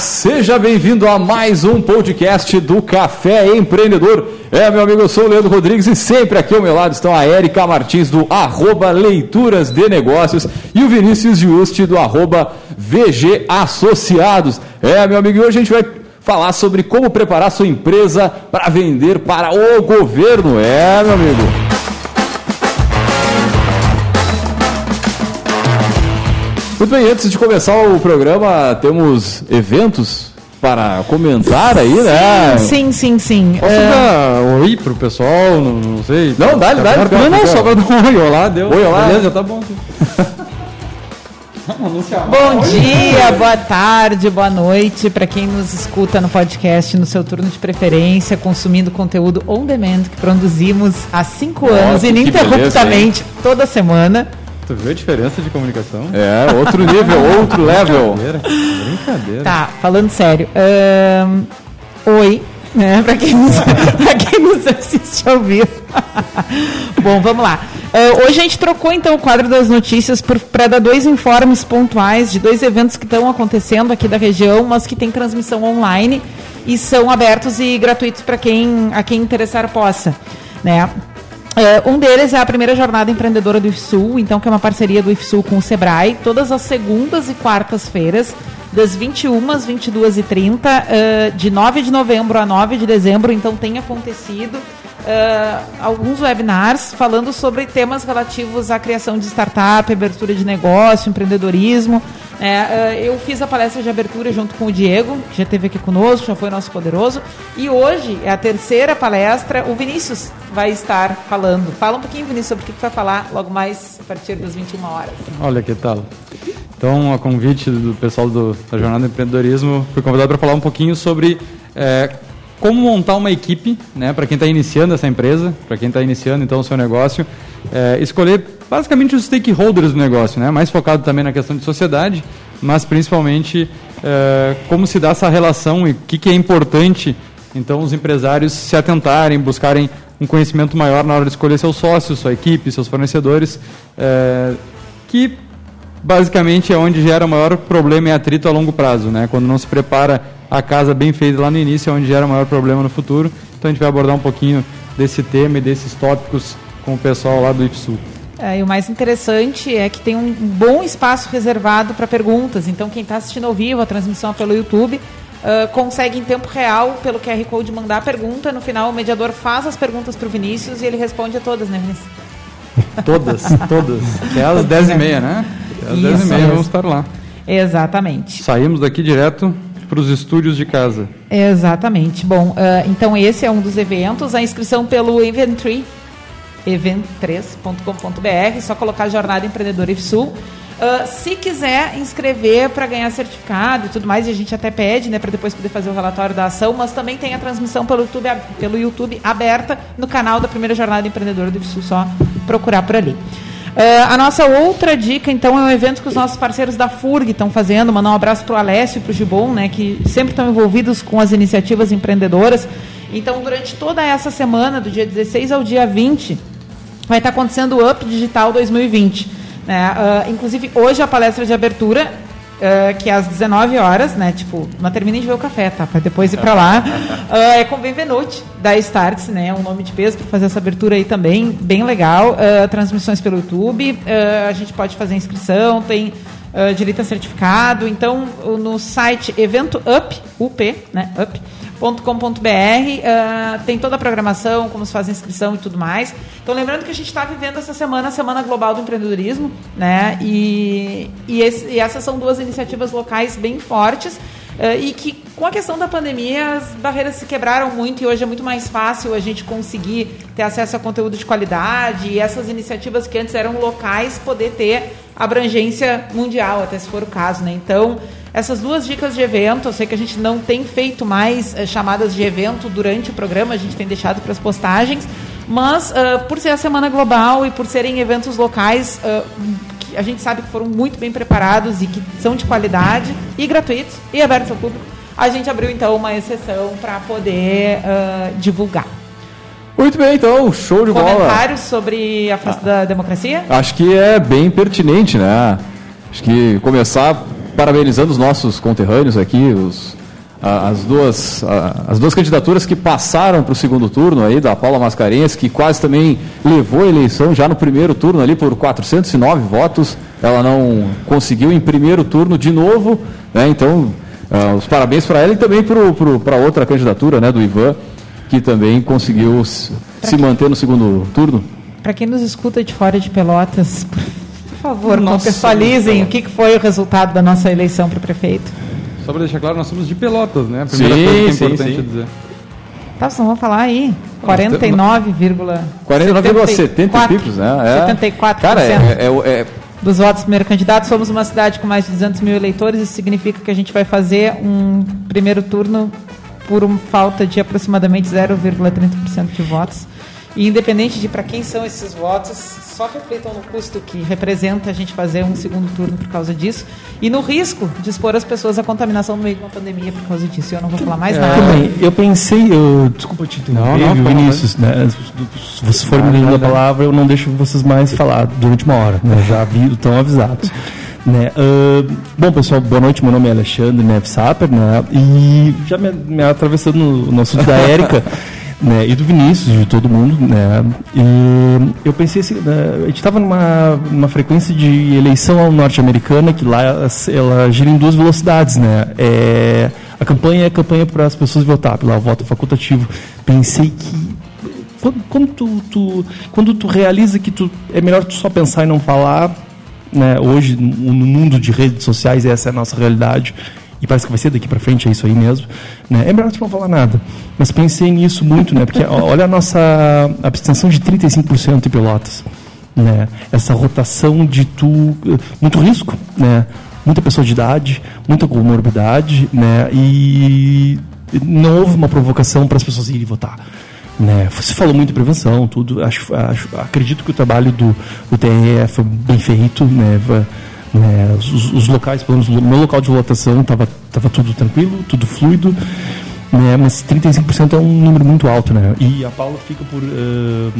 Seja bem-vindo a mais um podcast do Café Empreendedor. É, meu amigo, eu sou o Leandro Rodrigues e sempre aqui ao meu lado estão a Érica Martins do arroba Leituras de Negócios e o Vinícius Juste do arroba VG Associados. É, meu amigo, hoje a gente vai falar sobre como preparar sua empresa para vender para o governo. É, meu amigo. Muito bem, antes de começar o programa, temos eventos para comentar aí, né? Sim, sim, sim. Posso É, dar um oi pro pessoal? Não, não sei. Não, dá-lhe, dá-lhe, Não, não, só pra dar um oi. Olá, deu. Oi, olá. Beleza, tá bom. Bom dia, boa tarde, boa noite para quem nos escuta no podcast no seu turno de preferência, consumindo conteúdo on demand que produzimos há cinco Nossa, anos, ininterruptamente, toda semana. Tu viu a diferença de comunicação? É, outro nível, outro level. Brincadeira. Brincadeira. Tá, falando sério. oi, né? Para quem, nos- pra quem nos assiste ao vivo. Bom, vamos lá. Ah, hoje a gente trocou então o quadro das notícias para dar dois informes pontuais de dois eventos que estão acontecendo aqui da região, mas que tem transmissão online e são abertos e gratuitos para quem a quem interessar possa, né? É, um deles é a primeira jornada empreendedora do IFSUL, então que é uma parceria do IFSUL com o Sebrae, todas as segundas e quartas-feiras, das 21 às 22 e 30 eh, de 9 de novembro a 9 de dezembro, então tem acontecido eh, alguns webinars falando sobre temas relativos à criação de startup, abertura de negócio, empreendedorismo. É, eh, eu fiz a palestra de abertura junto com o Diego, que já esteve aqui conosco, já foi nosso poderoso. E hoje é a terceira palestra. O Vinícius vai estar falando. Fala um pouquinho, Vinícius, sobre o que vai falar logo mais a partir das 21 horas. Olha que tal. Então, a convite do pessoal do, da Jornada do Empreendedorismo, fui convidado para falar um pouquinho sobre é, como montar uma equipe, né, para quem está iniciando essa empresa, para quem está iniciando então o seu negócio, é, escolher basicamente os stakeholders do negócio, né, mais focado também na questão de sociedade, mas principalmente é, como se dá essa relação e o que, que é importante então os empresários se atentarem, buscarem um conhecimento maior na hora de escolher seus sócios, sua equipe, seus fornecedores, é, que basicamente é onde gera o maior problema e atrito a longo prazo, né? Quando não se prepara a casa bem feita lá no início, é onde gera o maior problema no futuro. Então a gente vai abordar um pouquinho desse tema e desses tópicos com o pessoal lá do IFSU. É, e o mais interessante é que tem um bom espaço reservado para perguntas. Então, quem está assistindo ao vivo, a transmissão pelo YouTube, ah, consegue em tempo real, pelo QR Code, mandar a pergunta. No final, o mediador faz as perguntas para o Vinícius e ele responde a todas, né, Vinícius? Todas, todas. Até às 10h30, né? Até às Isso 10h30 mesmo. vamos estar lá. Exatamente. Saímos daqui direto para os estúdios de casa. Exatamente. Bom, ah, então esse é um dos eventos. A inscrição pelo Eventtree, event3.com.br, só colocar Jornada Empreendedora IFSUL. Ah, se quiser inscrever para ganhar certificado e tudo mais, e a gente até pede, né, para depois poder fazer o relatório da ação, mas também tem a transmissão pelo YouTube, pelo YouTube aberta no canal da primeira Jornada Empreendedora do IFSUL, só procurar por ali. Ah, a nossa outra dica, então, é um evento que os nossos parceiros da FURG estão fazendo. Mandar um abraço para o Alessio e para o Gibon, né, que sempre estão envolvidos com as iniciativas empreendedoras. Então, durante toda essa semana, do dia 16 ao dia 20, vai estar acontecendo o Up Digital 2020. Né? Ah, inclusive, hoje a palestra de abertura, ah, que é às 19 horas, né? Tipo, não terminem de ver o café, tá? Para depois ir para lá. Ah, é com Benvenuti, da Starts, né? Um nome de peso para fazer essa abertura aí também, bem legal. Ah, transmissões pelo YouTube, a gente pode fazer inscrição, tem direito a certificado. Então, no site Evento Up, UP, né? Up .com.br ah, tem toda a programação, como se faz a inscrição e tudo mais. Então, lembrando que a gente está vivendo essa semana a Semana Global do Empreendedorismo, né? E, e, esse- e essas são duas iniciativas locais bem fortes ah, e que, com a questão da pandemia, as barreiras se quebraram muito e hoje é muito mais fácil a gente conseguir ter acesso a conteúdo de qualidade e essas iniciativas que antes eram locais poder ter abrangência mundial, até se for o caso, né? Então, essas duas dicas de evento, eu sei que a gente não tem feito mais eh, chamadas de evento durante o programa, a gente tem deixado para as postagens, mas ah, por ser a Semana Global e por serem eventos locais, ah, que a gente sabe que foram muito bem preparados e que são de qualidade e gratuitos e abertos ao público, a gente abriu então uma exceção para poder ah, divulgar. Muito bem, então, show de bola. Comentários sobre a festa da democracia? Acho que é bem pertinente, né? Acho que começar parabenizando os nossos conterrâneos aqui, os, a, as, duas, a, as duas candidaturas que passaram para o segundo turno aí, da Paula Mascarenhas, que quase também levou a eleição já no primeiro turno ali por 409 votos. Ela não conseguiu em primeiro turno de novo, né? Então, uh, os parabéns para ela e também para outra candidatura, né, do Ivan, que também conseguiu se, se manter no segundo turno. Para quem nos escuta de fora de Pelotas, por favor, nossa, contextualizem o que foi o resultado da nossa eleição para prefeito. Só para deixar claro, nós somos de Pelotas, né? A primeira sim, coisa que é sim, importante sim. dizer. Tá, vocês vão falar aí. 49,70 49,70 pipos, né? É. 74%. Cara, é, é, é, dos votos do primeiro candidato. Somos uma cidade com mais de 200 mil eleitores. Isso significa que a gente vai fazer um primeiro turno por uma falta de aproximadamente 0,30% de votos. E independente de para quem são esses votos, só reflitam no custo que representa a gente fazer um segundo turno por causa disso e no risco de expor as pessoas à contaminação no meio de uma pandemia por causa disso. Eu não vou falar mais é, nada. Também, eu pensei, eu, desculpa te interromper, não, não, Vinícius, né, se vocês forem me dando a palavra, eu não deixo vocês mais falar durante uma hora, né, já vi, estão avisados. Né? Uh, bom, pessoal, boa noite. Meu nome é Alexandre Neves Saper, né? E já me, me atravessando no, no assunto da Érica né, e do Vinícius, de todo mundo, né, e eu pensei assim, né, a gente estava numa, numa frequência de eleição norte-americana que lá ela gira em duas velocidades, né, é, a campanha é campanha para as pessoas votar, pelo voto facultativo. Pensei que quando, quando tu, tu, quando tu realiza que tu, é melhor tu só pensar e não falar, né, hoje no mundo de redes sociais essa é a nossa realidade e parece que vai ser daqui para frente, é isso aí mesmo, né? é melhor não falar nada. Mas pensei nisso muito, né? porque olha a nossa abstenção de 35% em Pelotas. Né? Essa rotação de tu. muito risco, né? muita pessoa de idade, muita comorbidade, né? e não houve uma provocação para as pessoas irem votar. Né? Se falou muito de prevenção, tudo. Acho, acho, acredito que o trabalho do, do TRE foi bem feito. Né? Né, os, os, locais, pelo menos no meu local de votação, estava tava tudo tranquilo, tudo fluido, né, mas 35% é um número muito alto. Né, e a Paula fica por uh,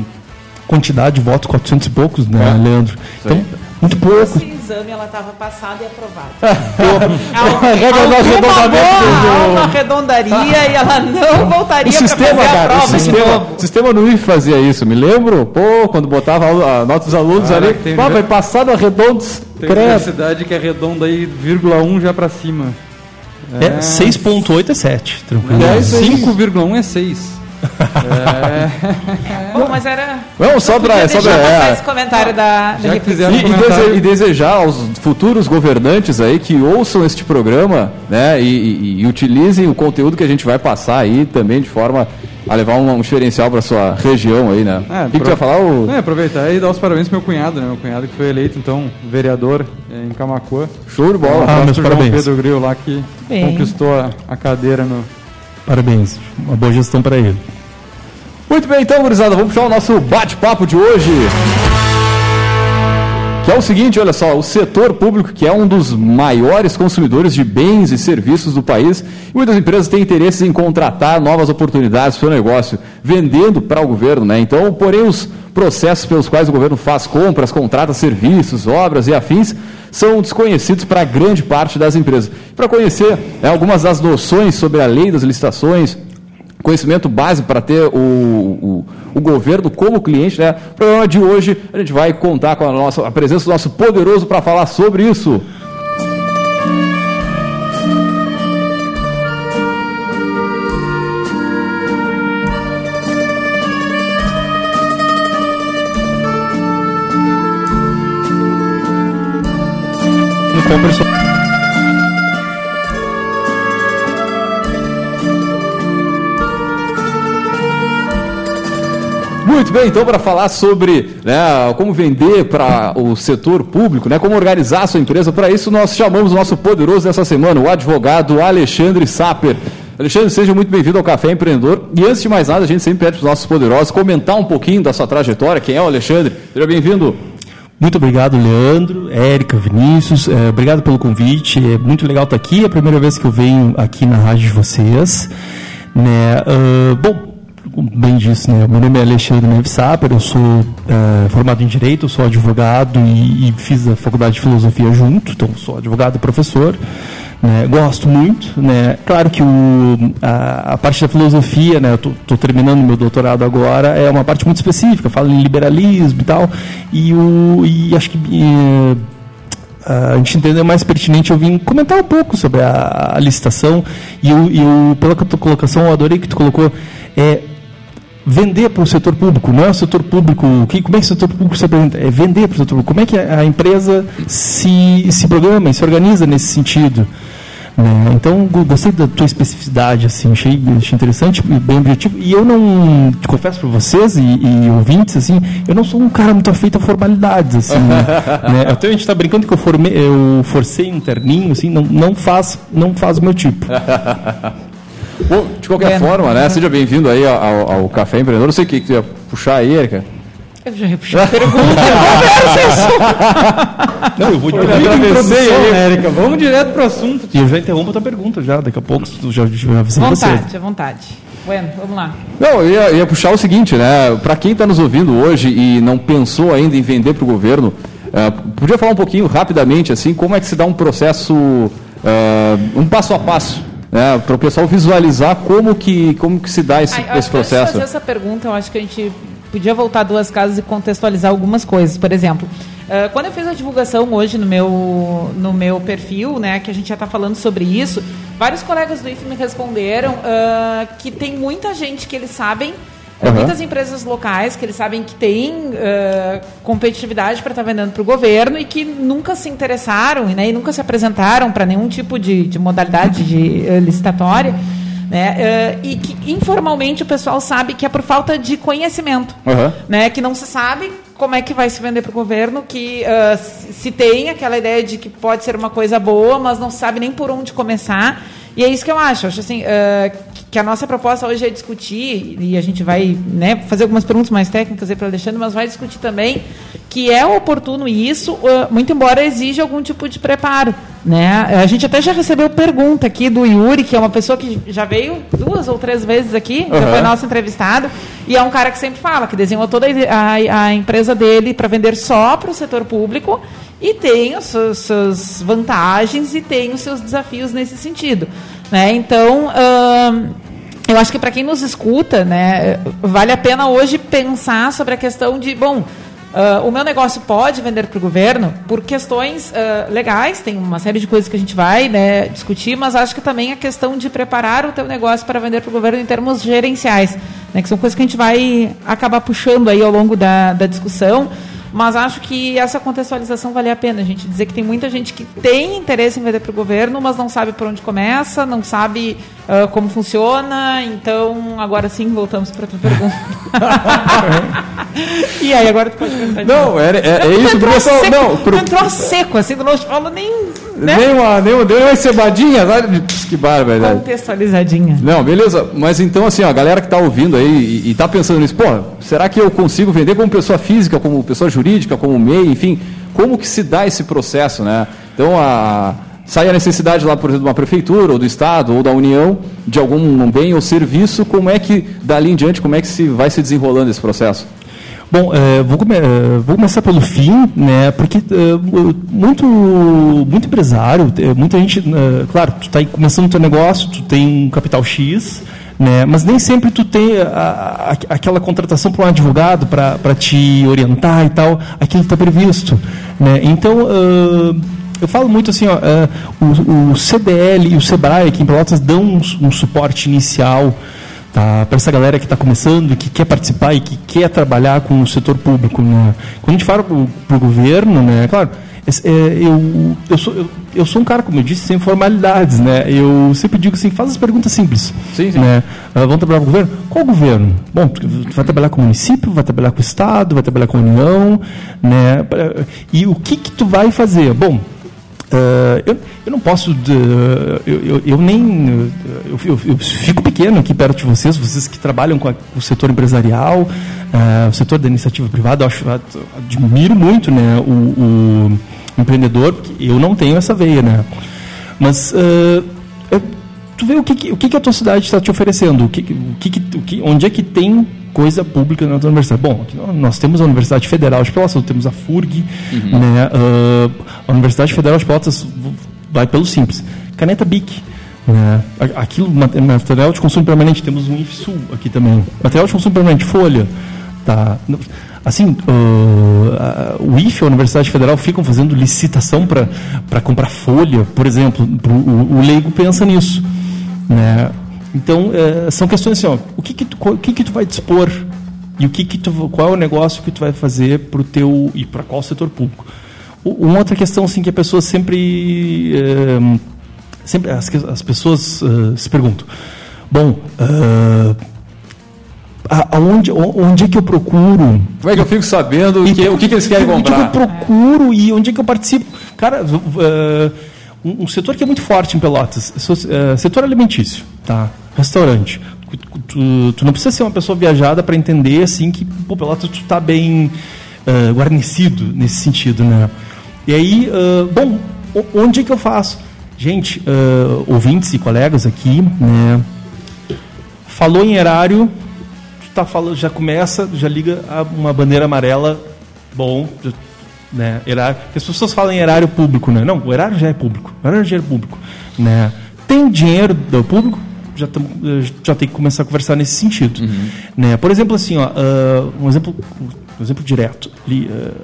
quantidade de votos, 400 e poucos, né, é. Leandro? Então, muito pouco. Esse exame ela estava passada e aprovada. Alguma arredondaria e ela não voltaria para fazer cara, a prova o sistema, o sistema não ia fazer isso, me lembro? Pô, quando botava a nota dos alunos ali, pô, vai passado arredondos. Tem universidade que arredonda aí, vírgula 1 já para cima. É, é 6.8 é 7, tranquilo. É, 5,1 é 6 é. Bom, mas era. Vamos só para só é. esse comentário da, da e, comentário. e, desejar aos futuros governantes aí que ouçam este programa, né, e, e, e, utilizem o conteúdo que a gente vai passar aí também de forma a levar um, um diferencial para sua região aí, né? É, o que, que tu vai falar? O... É, aproveitar e dar os parabéns pro meu cunhado, né? Meu cunhado que foi eleito então vereador é, em Camacuã. Show de bola. Ah, meus parabéns. Pedro Gril lá que Bem. conquistou a, a cadeira no Parabéns. Uma boa gestão para ele. Muito bem, então, gurizada, vamos puxar o nosso bate-papo de hoje. Que é o seguinte, olha só, o setor público, que é um dos maiores consumidores de bens e serviços do país, muitas empresas têm interesse em contratar novas oportunidades para o negócio, vendendo para o governo, né? Então, porém, os processos pelos quais o governo faz compras, contrata serviços, obras e afins, são desconhecidos para grande parte das empresas. Para conhecer né, algumas das noções sobre a lei das licitações, conhecimento básico para ter o, o, o, governo como cliente, né? No programa de hoje a gente vai contar com a, nossa, a presença do nosso poderoso para falar sobre isso. Muito bem, então, para falar sobre né, como vender para o setor público, né, como organizar a sua empresa, para isso nós chamamos o nosso poderoso dessa semana, o advogado Alexandre Saper. Alexandre, seja muito bem-vindo ao Café Empreendedor. E antes de mais nada, a gente sempre pede para os nossos poderosos comentar um pouquinho da sua trajetória. Quem é o Alexandre? Seja bem-vindo. Muito obrigado, Leandro, Érica, Vinícius. É, obrigado pelo convite. É muito legal estar aqui. É a primeira vez que eu venho aqui na rádio de vocês. Né? Uh, bom, bem disse, né? Meu nome é Alexandre Neves Saper, eu sou uh, formado em Direito, sou advogado e, e, fiz a faculdade de Filosofia junto, então sou advogado e professor. Né? Gosto muito, né? Claro que o, a, a parte da filosofia, né? Eu estou terminando meu doutorado agora, é uma parte muito específica, fala em liberalismo e tal, e, o, e acho que... E, a gente entendeu mais pertinente eu vim comentar um pouco sobre a, a licitação e, eu, eu, pela tua colocação, eu adorei que tu colocou é, vender para o setor público, não é o setor público, que, como é que o setor público se apresenta? É vender para o setor público. Como é que a, empresa se, se programa, se organiza nesse sentido? Né? Então, gostei da tua especificidade, assim, achei, achei interessante, bem objetivo. E eu não, te confesso para vocês e, e, ouvintes, assim, eu não sou um cara muito afeito a formalidades, assim. né? Até a gente está brincando que eu, formei, eu forcei um terninho, assim, não, não, faz, não faz o meu tipo. Bom, de qualquer forma, né? Seja bem-vindo aí ao, ao, Café Empreendedor. Não sei o que tu ia puxar aí, Erika. Eu já ia puxar a pergunta. não, eu vou de atravessei aí, Érica. Vamos direto para o assunto. E eu já interrompo a tua pergunta já. Daqui a pouco tu já, já você. Vontade, à vontade. Bueno, vamos lá. Não, eu ia, ia puxar o seguinte, né? Para quem está nos ouvindo hoje e não pensou ainda em vender para o governo, uh, podia falar um pouquinho rapidamente, assim, como é que se dá um processo, uh, um passo a passo né, para o pessoal visualizar como que, como que se dá esse, Ai, esse processo. Antes de fazer essa pergunta, eu acho que a gente podia voltar duas casas e contextualizar algumas coisas. Por exemplo, uh, quando eu fiz a divulgação hoje no meu, no meu perfil, né, que a gente já está falando sobre isso, vários colegas do IF me responderam uh, que tem muita gente que eles sabem Uhum. Muitas empresas locais que eles sabem que têm uh, competitividade para estar tá vendendo para o governo e que nunca se interessaram né, e nunca se apresentaram para nenhum tipo de, de modalidade de uh, licitatória. Né? Uh, e que informalmente o pessoal sabe que é por falta de conhecimento, uhum. né? que não se sabe como é que vai se vender para o governo, que uh, se tem aquela ideia de que pode ser uma coisa boa, mas não sabe nem por onde começar. E é isso que eu acho. Eu acho assim, uh, que a nossa proposta hoje é discutir, e a gente vai né, fazer algumas perguntas mais técnicas para o Alexandre, mas vai discutir também que é oportuno isso, muito embora exija algum tipo de preparo. Né? A gente até já recebeu pergunta aqui do Yuri, que é uma pessoa que já veio duas ou três vezes aqui, uhum. já foi nosso entrevistado, e é um cara que sempre fala, que desenhou toda a, a empresa dele para vender só para o setor público, e tem as suas, suas, vantagens e tem os seus desafios nesse sentido. Né? Então, hum, eu acho que para quem nos escuta, né, vale a pena hoje pensar sobre a questão de, bom, Uh, o meu negócio pode vender para o governo por questões uh, legais, tem uma série de coisas que a gente vai né, discutir, mas acho que também a questão de preparar o teu negócio para vender para o governo em termos gerenciais, né, que são coisas que a gente vai acabar puxando aí ao longo da, da discussão. Mas acho que essa contextualização vale a pena. A gente dizer que tem muita gente que tem interesse em vender para o governo, mas não sabe por onde começa, não sabe uh, como funciona. Então, agora sim, voltamos para a tua pergunta. e aí, agora tu pode perguntar. Não, é, é, é isso, pessoal. Seco, não, pro... entrou seco, assim, não falou nem. Né? Nem uma, nem uma, deu uma cebadinha, sabe? Que bárbaro, verdade. Contextualizadinha. Não, beleza. Mas então, assim, ó, a galera que está ouvindo aí e, está pensando nisso, pô, será que eu consigo vender como pessoa física, como pessoa jurídica, como MEI, enfim, como que se dá esse processo, né? Então, a, sai a necessidade lá, por exemplo, de uma prefeitura, ou do Estado, ou da União, de algum bem ou serviço, como é que, dali em diante, como é que se vai se desenrolando esse processo? Bom, vou, come é, vou, começar pelo fim, né? Porque é, muito, muito empresário, muita gente, claro, tu está começando o teu negócio, tu tem um capital X, né? Mas nem sempre tu tem a, a, aquela contratação para um advogado para te orientar e tal, aquilo está previsto, né? Então eu falo muito assim, ó, uh, o, o, CDL e o Sebrae aqui em Pelotas dão um, um suporte inicial tá? para essa galera que está começando, que quer participar e que quer trabalhar com o setor público. Né? Quando a gente fala para o governo, né, claro, é, eu, eu, sou, eu, eu, sou um cara, como eu disse, sem formalidades. Né? Eu sempre digo assim, faz as perguntas simples. Sim, sim. Né? Uh, vamos trabalhar com o governo? Qual governo? Bom, tu vai trabalhar com o município, vai trabalhar com o Estado, vai trabalhar com a União. Né? E o que, que tu vai fazer? Bom, Uh, eu, eu não posso, uh, eu, eu, eu, nem, eu, eu, fico pequeno aqui perto de vocês, vocês que trabalham com, a, o setor empresarial, uh, o setor da iniciativa privada, eu acho, admiro muito né, o, o empreendedor, eu não tenho essa veia, né? Mas tu vê o que, o que, a tua cidade está te oferecendo, o que, o que, o que, onde é que tem coisa pública na tua universidade. Bom, nós temos a Universidade Federal de Pelotas, temos a FURG, uhum. né, uh, a Universidade Federal de Pelotas vai pelo simples. Caneta BIC, né, aquilo, material de consumo permanente, temos um IFSU aqui também. Material de consumo permanente, folha, tá... Assim, uh, o IFE, a Universidade Federal, ficam fazendo licitação para comprar folha, por exemplo. Pro, o, o leigo pensa nisso. Né? Então, é, são questões assim, ó, o que que tu, o que que tu vai dispor e o que que tu, qual é o negócio que tu vai fazer para o teu e para qual setor público. Uma outra questão assim que a pessoa sempre, é, sempre as, as pessoas uh, se perguntam, bom, uh, aonde, onde é que eu procuro? Como é que eu fico sabendo e, que, o que, que eles querem comprar? Onde é que eu procuro e onde é que eu participo? Cara, uh, um, um, setor que é muito forte em Pelotas, uh, setor alimentício, tá? Restaurante. Tu, tu, não precisa ser uma pessoa viajada para entender assim que pô, Pelotas tu está bem uh, guarnecido nesse sentido, né? E aí, bom, onde é que eu faço? Gente, ouvintes e colegas aqui, né? Falou em erário, tá falando, já começa, já liga uma bandeira amarela, bom, né? Erário, as pessoas falam em erário público, né? Não, o erário já é público, o erário já é público, né? Tem dinheiro do público, já, tam, já tem que começar a conversar nesse sentido, uhum. né? Por exemplo, assim, ó, uh, um exemplo, um exemplo direto, ali, uh,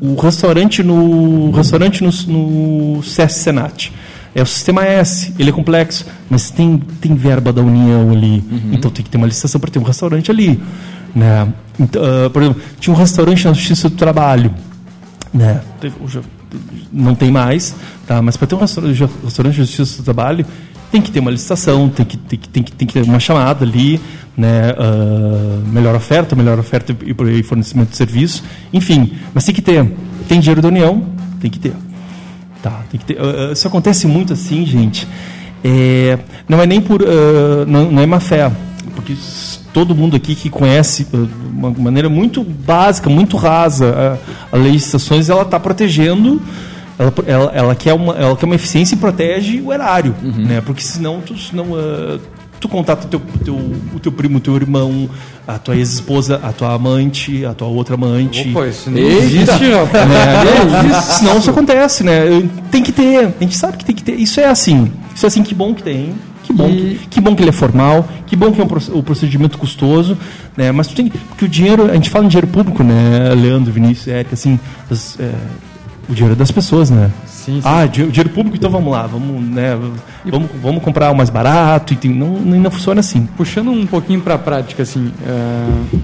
o, o, restaurante no restaurante no, no CS Senat é o sistema S, ele é complexo, mas tem, tem verba da União ali, uhum. então tem que ter uma licitação para ter um restaurante ali. Né? Então, uh, por exemplo, tinha um restaurante na Justiça do Trabalho, né? não tem mais, tá? mas para ter um restaurante, de Justiça do Trabalho, tem que ter uma licitação, tem que, tem que, tem que, tem que ter uma chamada ali, né? Uh, melhor oferta, melhor oferta e fornecimento de serviço, enfim, mas tem que ter. Tem dinheiro da União, tem que ter. Tá, tem que ter. Uh, isso acontece muito assim, gente. É, não é nem por. Uh, não, não, é má fé. Porque todo mundo aqui que conhece de uma maneira muito básica, muito rasa, a, a lei de estações, ela está protegendo. Ela, ela, ela, quer uma, ela quer uma eficiência e protege o erário. Uhum. Né? Porque senão tu, senão, uh, tu contata o teu, teu, o teu primo, o teu irmão, a tua ex-esposa, a tua amante, a tua outra amante. Opa, isso não existe, né? Senão isso acontece, né? Tem que ter, a gente sabe que tem que ter. Isso é assim. Isso é assim, que bom que tem. Que bom, e... que, que, bom que ele é formal, que bom que é um, um procedimento custoso, né? Mas tu tem porque o dinheiro, a gente fala em dinheiro público, né? Leandro, Vinícius, Érica, assim, as, é, o dinheiro é das pessoas, né? Sim, sim. Ah, dinheiro público, então vamos lá, vamos, né, vamos, vamos comprar o mais barato, e não, não funciona assim. Puxando um pouquinho para a prática, assim, uh,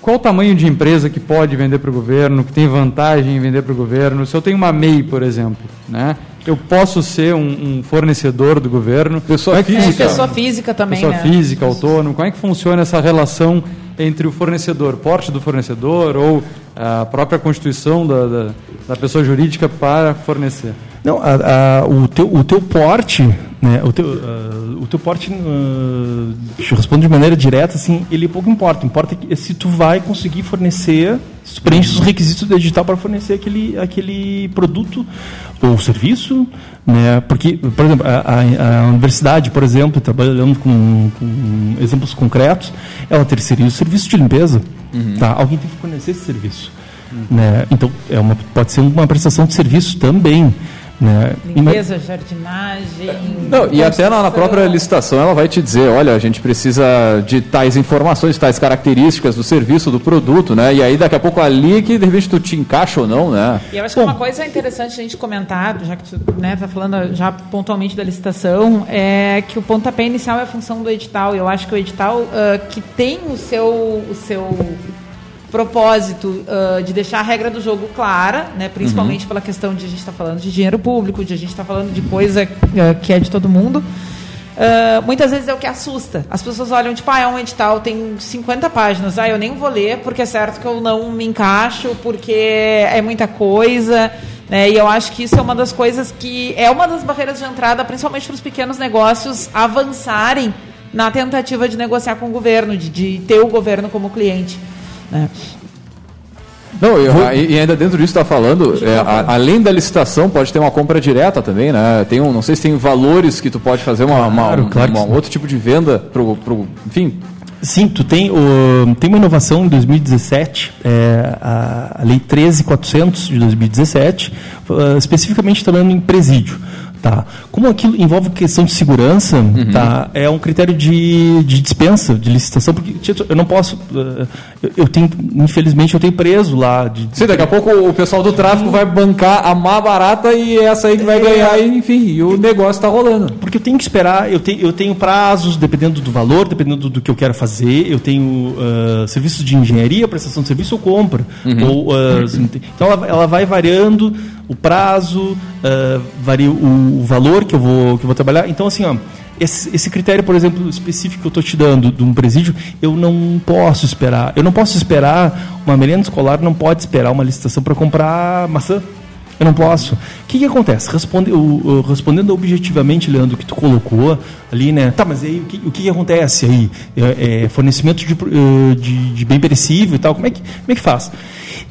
qual o tamanho de empresa que pode vender para o governo, que tem vantagem em vender para o governo? Se eu tenho uma MEI, por exemplo, né, eu posso ser um, um fornecedor do governo? Pessoa é física. É, pessoa física também, Pessoa né? física, autônomo. Como é que funciona essa relação entre o fornecedor, porte do fornecedor ou a própria constituição da, da, da pessoa jurídica para fornecer? Não, a, a, o, teu, o teu porte, né, o, teu, uh, o teu porte, uh, deixa eu responder de maneira direta, assim, ele pouco importa. Importa se tu vai conseguir fornecer, se tu preenche os requisitos do edital para fornecer aquele, aquele produto ou serviço, né? Porque, por exemplo, a, a, a universidade, por exemplo, trabalhando com, com, exemplos concretos, ela terceiriza o serviço de limpeza. Uhum. Tá? Alguém tem que fornecer esse serviço. Uhum. Né? Então, é uma, pode ser uma prestação de serviço também. Né? Limpeza, jardinagem. Não, e até na, na, própria licitação ela vai te dizer, olha, a gente precisa de tais informações, tais características do serviço, do produto, né? E aí daqui a pouco ali que de repente tu te encaixa ou não, né? E eu acho Bom, que uma coisa interessante a gente comentar, já que tu né, tá falando já pontualmente da licitação, é que o pontapé inicial é a função do edital. E eu acho que o edital uh, que tem o seu, o seu propósito uh, de deixar a regra do jogo clara, né, principalmente uhum. pela questão de a gente estar tá falando de dinheiro público, de a gente estar tá falando de coisa uh, que é de todo mundo. Uh, muitas vezes é o que assusta. As pessoas olham, tipo, ah, é um edital, tem 50 páginas, ah, eu nem vou ler porque é certo que eu não me encaixo, porque é muita coisa. Né? E eu acho que isso é uma das coisas que é uma das barreiras de entrada, principalmente para os pequenos negócios avançarem na tentativa de negociar com o governo, de, de ter o governo como cliente. Né? Não, eu, Vou... e ainda dentro disso está falando, é, a, além da licitação, pode ter uma compra direta também, né? Tem um, não sei se tem valores que tu pode fazer uma, claro, uma, claro uma, um outro tipo de venda pro, pro enfim. Sim, tu tem, o, tem uma inovação em 2017, é, a, a Lei 13400 de 2017, uh, especificamente falando em presídio. Tá. Como aquilo envolve questão de segurança, uhum. tá, é um critério de, de dispensa, de licitação, porque eu não posso. Eh, eu tenho, infelizmente, eu tenho preso lá. De, Sim, daqui a pouco o pessoal do tráfico vai bancar a má barata e essa aí que vai é, ganhar, e, enfim, e o negócio está rolando. Porque eu tenho que esperar, eu tenho, eu tenho prazos, dependendo do valor, dependendo do, do que eu quero fazer, eu tenho uh, serviços de engenharia, prestação de serviço ou compra. Uhum. Ou, uh, então ela, ela vai variando o prazo, uh, varia o, o, valor que eu vou que eu vou trabalhar. Então assim, ó, esse, esse critério, por exemplo, específico que eu estou te dando de um presídio, eu não posso esperar. Eu não posso esperar uma merenda escolar não pode esperar uma licitação para comprar maçã. Eu não posso. O que, que acontece? Responde, respondendo objetivamente, Leandro, o que tu colocou ali, né? Tá, mas aí o que, o que acontece aí? É, é fornecimento de, eh, de, de, bem perecível e tal, como é que, como é que faz?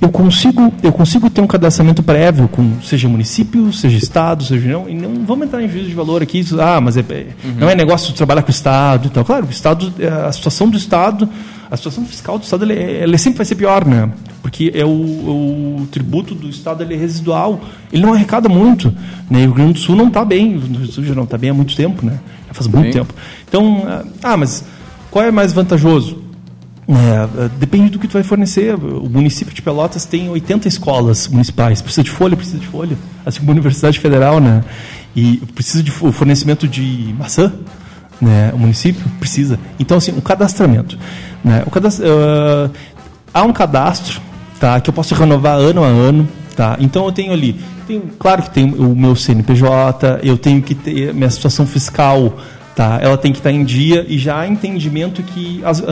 Eu consigo, eu consigo ter um cadastramento prévio com seja município, seja estado, seja não, e não vamos entrar em juízo de valor aqui, ah, mas é, é, uhum. não é negócio de trabalhar com o estado e tal. Claro, o estado, é, a situação do estado a situação fiscal do Estado ele, ele sempre vai ser pior, né? Porque é o, o tributo do Estado ele é residual, ele não arrecada muito. Né? E o Rio Grande do Sul não está bem, o Rio Grande do Sul já não está bem há muito tempo, né? Já faz muito Sim. tempo. Então, ah, mas qual é mais vantajoso? É, depende do que tu vai fornecer. O município de Pelotas tem 80 escolas municipais. Precisa de folha, precisa de folha. Assim como a Universidade Federal, né? E precisa de fornecimento de maçã, né? O município precisa. Então, assim, um cadastramento. Né? O cadastro, uh, há um cadastro tá, que eu posso renovar ano a ano. Tá? Então, eu tenho ali, tenho, claro que tem o meu CNPJ, eu tenho que ter minha situação fiscal, tá? ela tem que estar em dia e já há entendimento que... As,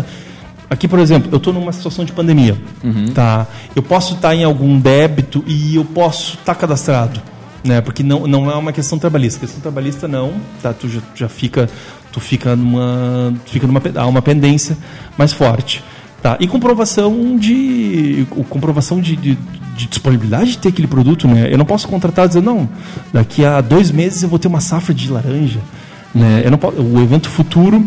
Aqui, por exemplo, eu estou numa situação de pandemia. Uhum. Tá? Eu posso estar em algum débito e eu posso estar cadastrado. Né? Porque não, não é uma questão trabalhista. Questão trabalhista não. Tá? Tu já, já fica tu fica numa fica numa há uma pendência mais forte tá e comprovação de comprovação de, de, de, disponibilidade de ter aquele produto né eu não posso contratar dizendo não daqui a dois meses eu vou ter uma safra de laranja né eu não posso, o evento futuro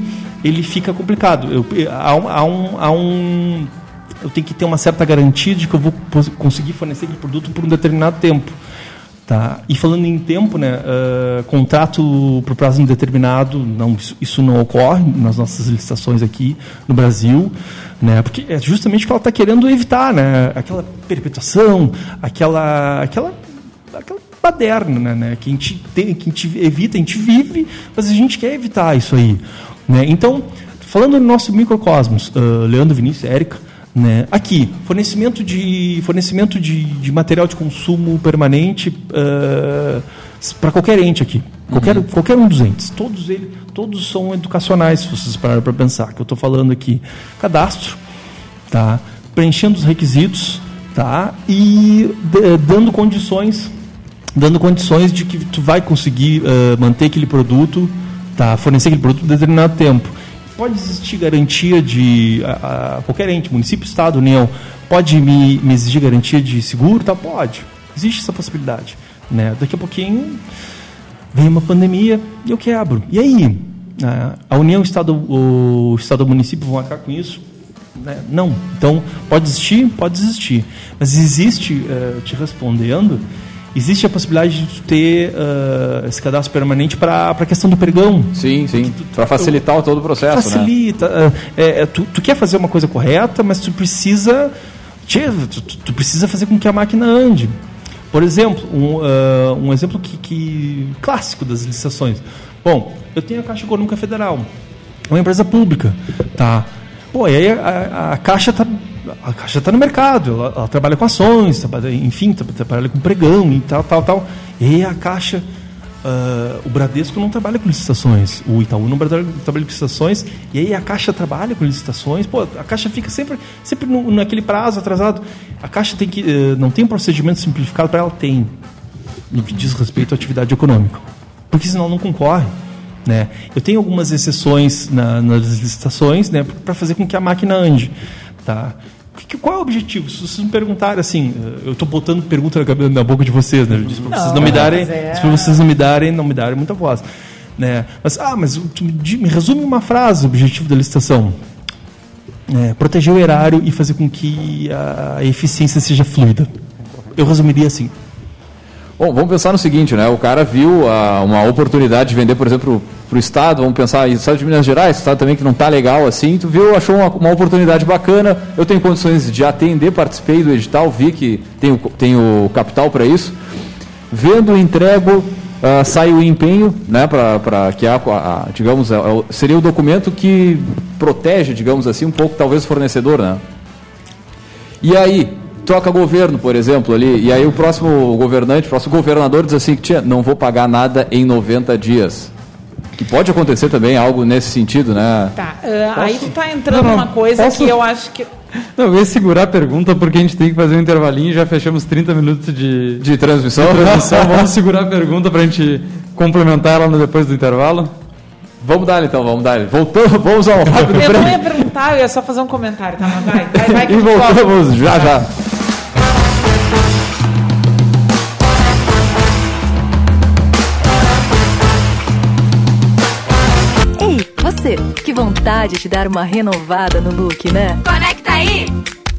ele fica complicado eu, há, há, um, há um eu tenho que ter uma certa garantia de que eu vou conseguir fornecer aquele produto por um determinado tempo Tá? E falando em tempo, né, uh, contrato por prazo indeterminado, não, isso, isso, não ocorre nas nossas licitações aqui no Brasil, né, porque é justamente o que ela está querendo evitar, né, aquela perpetuação, aquela, aquela, aquela baderna, né, que, a gente tem, que a gente evita, a gente vive, mas a gente quer evitar isso aí. Né? Então, falando no nosso microcosmos, uh, Leandro, Vinícius, Érica, né? Aqui, fornecimento de, fornecimento de, de material de consumo permanente uh, para qualquer ente aqui. Qualquer, uhum. qualquer um dos entes. Todos eles todos são educacionais, se vocês pararem para pensar. Que eu estou falando aqui. Cadastro, tá? preenchendo os requisitos tá? e de, dando condições dando condições de que tu vai conseguir uh, manter aquele produto, tá? fornecer aquele produto por determinado tempo pode existir garantia de a, a qualquer ente, município, estado, união, pode me, me exigir garantia de seguro? Tá, pode. Existe essa possibilidade. Né? Daqui a pouquinho vem uma pandemia e eu quebro. E aí? A União, o Estado, o Estado município vão arcar com isso? Né? Não. Então, pode existir? Pode existir. Mas existe, uh, te respondendo, existe a possibilidade de ter uh, esse cadastro permanente para a questão do pregão. Sim, sim. Para facilitar eu, todo o processo. Né? Facilita. Né? É, é, tu, tu, quer fazer uma coisa correta, mas tu precisa. Tchê, tu, tu, precisa fazer com que a máquina ande. Por exemplo, um, uh, um exemplo que, que, clássico das licitações. Bom, eu tenho a Caixa Econômica Federal, uma empresa pública, tá? Pô, e aí a, a, a Caixa está a Caixa está no mercado, ela, ela, trabalha com ações, trabalha, enfim, trabalha com pregão e tal, tal, tal. E a Caixa, uh, o Bradesco não trabalha com licitações, o Itaú não trabalha com licitações, e aí a Caixa trabalha com licitações. Pô, a Caixa fica sempre, sempre no, naquele prazo atrasado. A Caixa tem que, uh, não tem um procedimento simplificado para ela, tem, no que diz respeito à atividade econômica. Porque senão não concorre. Né? Eu tenho algumas exceções na, nas licitações né, para fazer com que a máquina ande. Tá? Que, qual é o objetivo? Se vocês me perguntarem assim, eu estou botando pergunta na, na, boca de vocês, né? Diz para vocês não me darem, é... para vocês não me darem, não me darem muita voz, né? Mas ah, mas me, me resume uma frase o objetivo da licitação. É, proteger o erário e fazer com que a eficiência seja fluida. Eu resumiria assim. Bom, vamos pensar no seguinte, né? O cara viu a, uma oportunidade de vender, por exemplo, para o Estado, vamos pensar em Estado de Minas Gerais, Estado também que não está legal assim, tu viu, achou uma, uma, oportunidade bacana, eu tenho condições de atender, participei do edital, vi que tenho, tenho capital para isso. Vendo, entrego, uh, sai o empenho, né, para que a, a digamos, a, a, seria o documento que protege, digamos assim, um pouco talvez o fornecedor, né? E aí, troca governo, por exemplo, ali, e aí o próximo governante, o próximo governador diz assim, tia, não vou pagar nada em 90 dias. Que pode acontecer também algo nesse sentido, né? Tá, uh, aí tu tá entrando não, numa coisa posso... que eu acho que... Não, eu ia segurar a pergunta porque a gente tem que fazer um intervalinho, já fechamos 30 minutos de, de transmissão. De transmissão. Vamos segurar a pergunta para a gente complementar ela depois do intervalo. Vamos dar então, vamos dar. Voltamos, vamos ao rápido Eu não ia perguntar, eu ia só fazer um comentário, tá? Mas vai, vai, vai. Que e voltamos já, já. Você, que vontade de dar uma renovada no look, né? Conecta aí!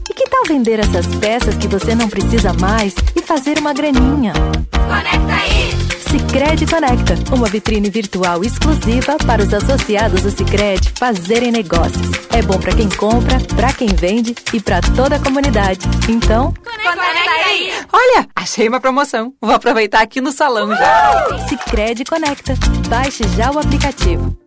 E que tal vender essas peças que você não precisa mais e fazer uma graninha? Conecta aí! Sicredi Conecta, uma vitrine virtual exclusiva para os associados do Sicredi fazerem negócios. É bom para quem compra, para quem vende e para toda a comunidade. Então, conecta aí! Olha, achei uma promoção. Vou aproveitar aqui no salão já. Sicredi Conecta. Baixe já o aplicativo.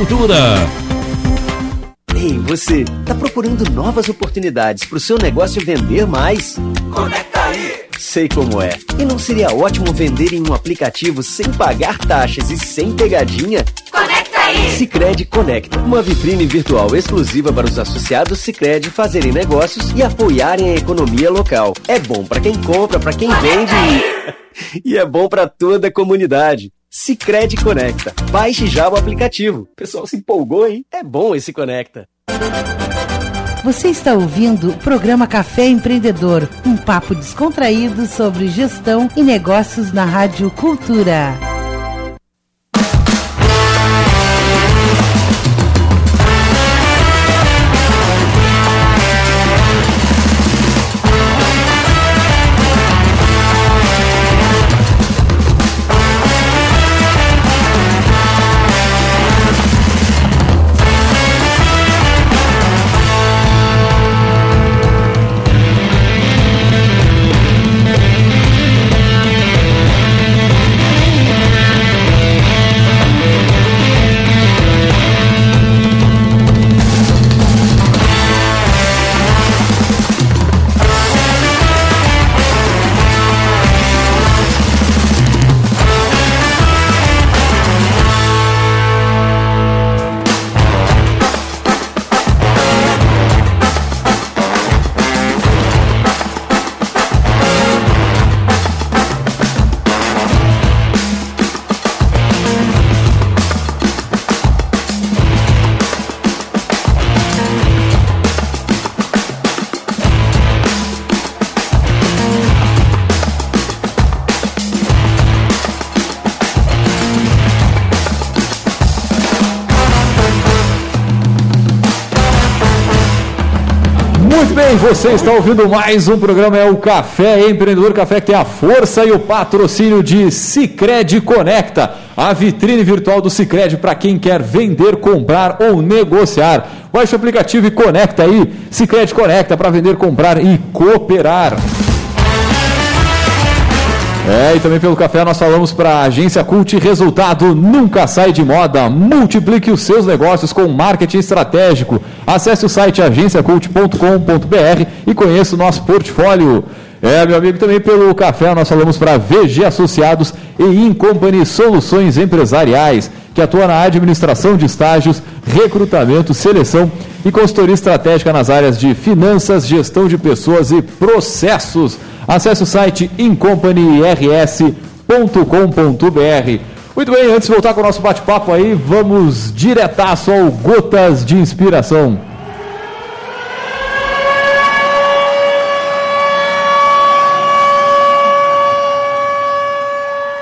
Cultura. Ei, você, tá procurando novas oportunidades para o seu negócio vender mais? Conecta aí! Sei como é. E não seria ótimo vender em um aplicativo sem pagar taxas e sem pegadinha? Conecta aí! Sicredi Conecta, uma vitrine virtual exclusiva para os associados Sicredi fazerem negócios e apoiarem a economia local. É bom para quem compra, para quem Conecta vende e... e é bom para toda a comunidade. Sicredi Conecta. Baixe já o aplicativo. O pessoal se empolgou, hein? É bom esse Conecta. Você está ouvindo o programa Café Empreendedor, um papo descontraído sobre gestão e negócios na Rádio Cultura. Você está ouvindo mais um programa, é o Café Empreendedor Café, que tem a força e o patrocínio de Cicred Conecta, a vitrine virtual do Cicred para quem quer vender, comprar ou negociar. Baixe o aplicativo e conecta aí, Cicred Conecta para vender, comprar e cooperar. É, e também pelo café nós falamos para a agência Cult Resultado nunca sai de moda. Multiplique os seus negócios com marketing estratégico. Acesse o site agenciacult.com.br e conheça o nosso portfólio. É, meu amigo, também pelo café nós falamos para VG Associados e Incompany Soluções Empresariais, que atua na administração de estágios, recrutamento, seleção e consultoria estratégica nas áreas de finanças, gestão de pessoas e processos. Acesse o site incompanyrs.com.br. Muito bem, antes de voltar com o nosso bate-papo aí, vamos diretaço ao Gotas de Inspiração.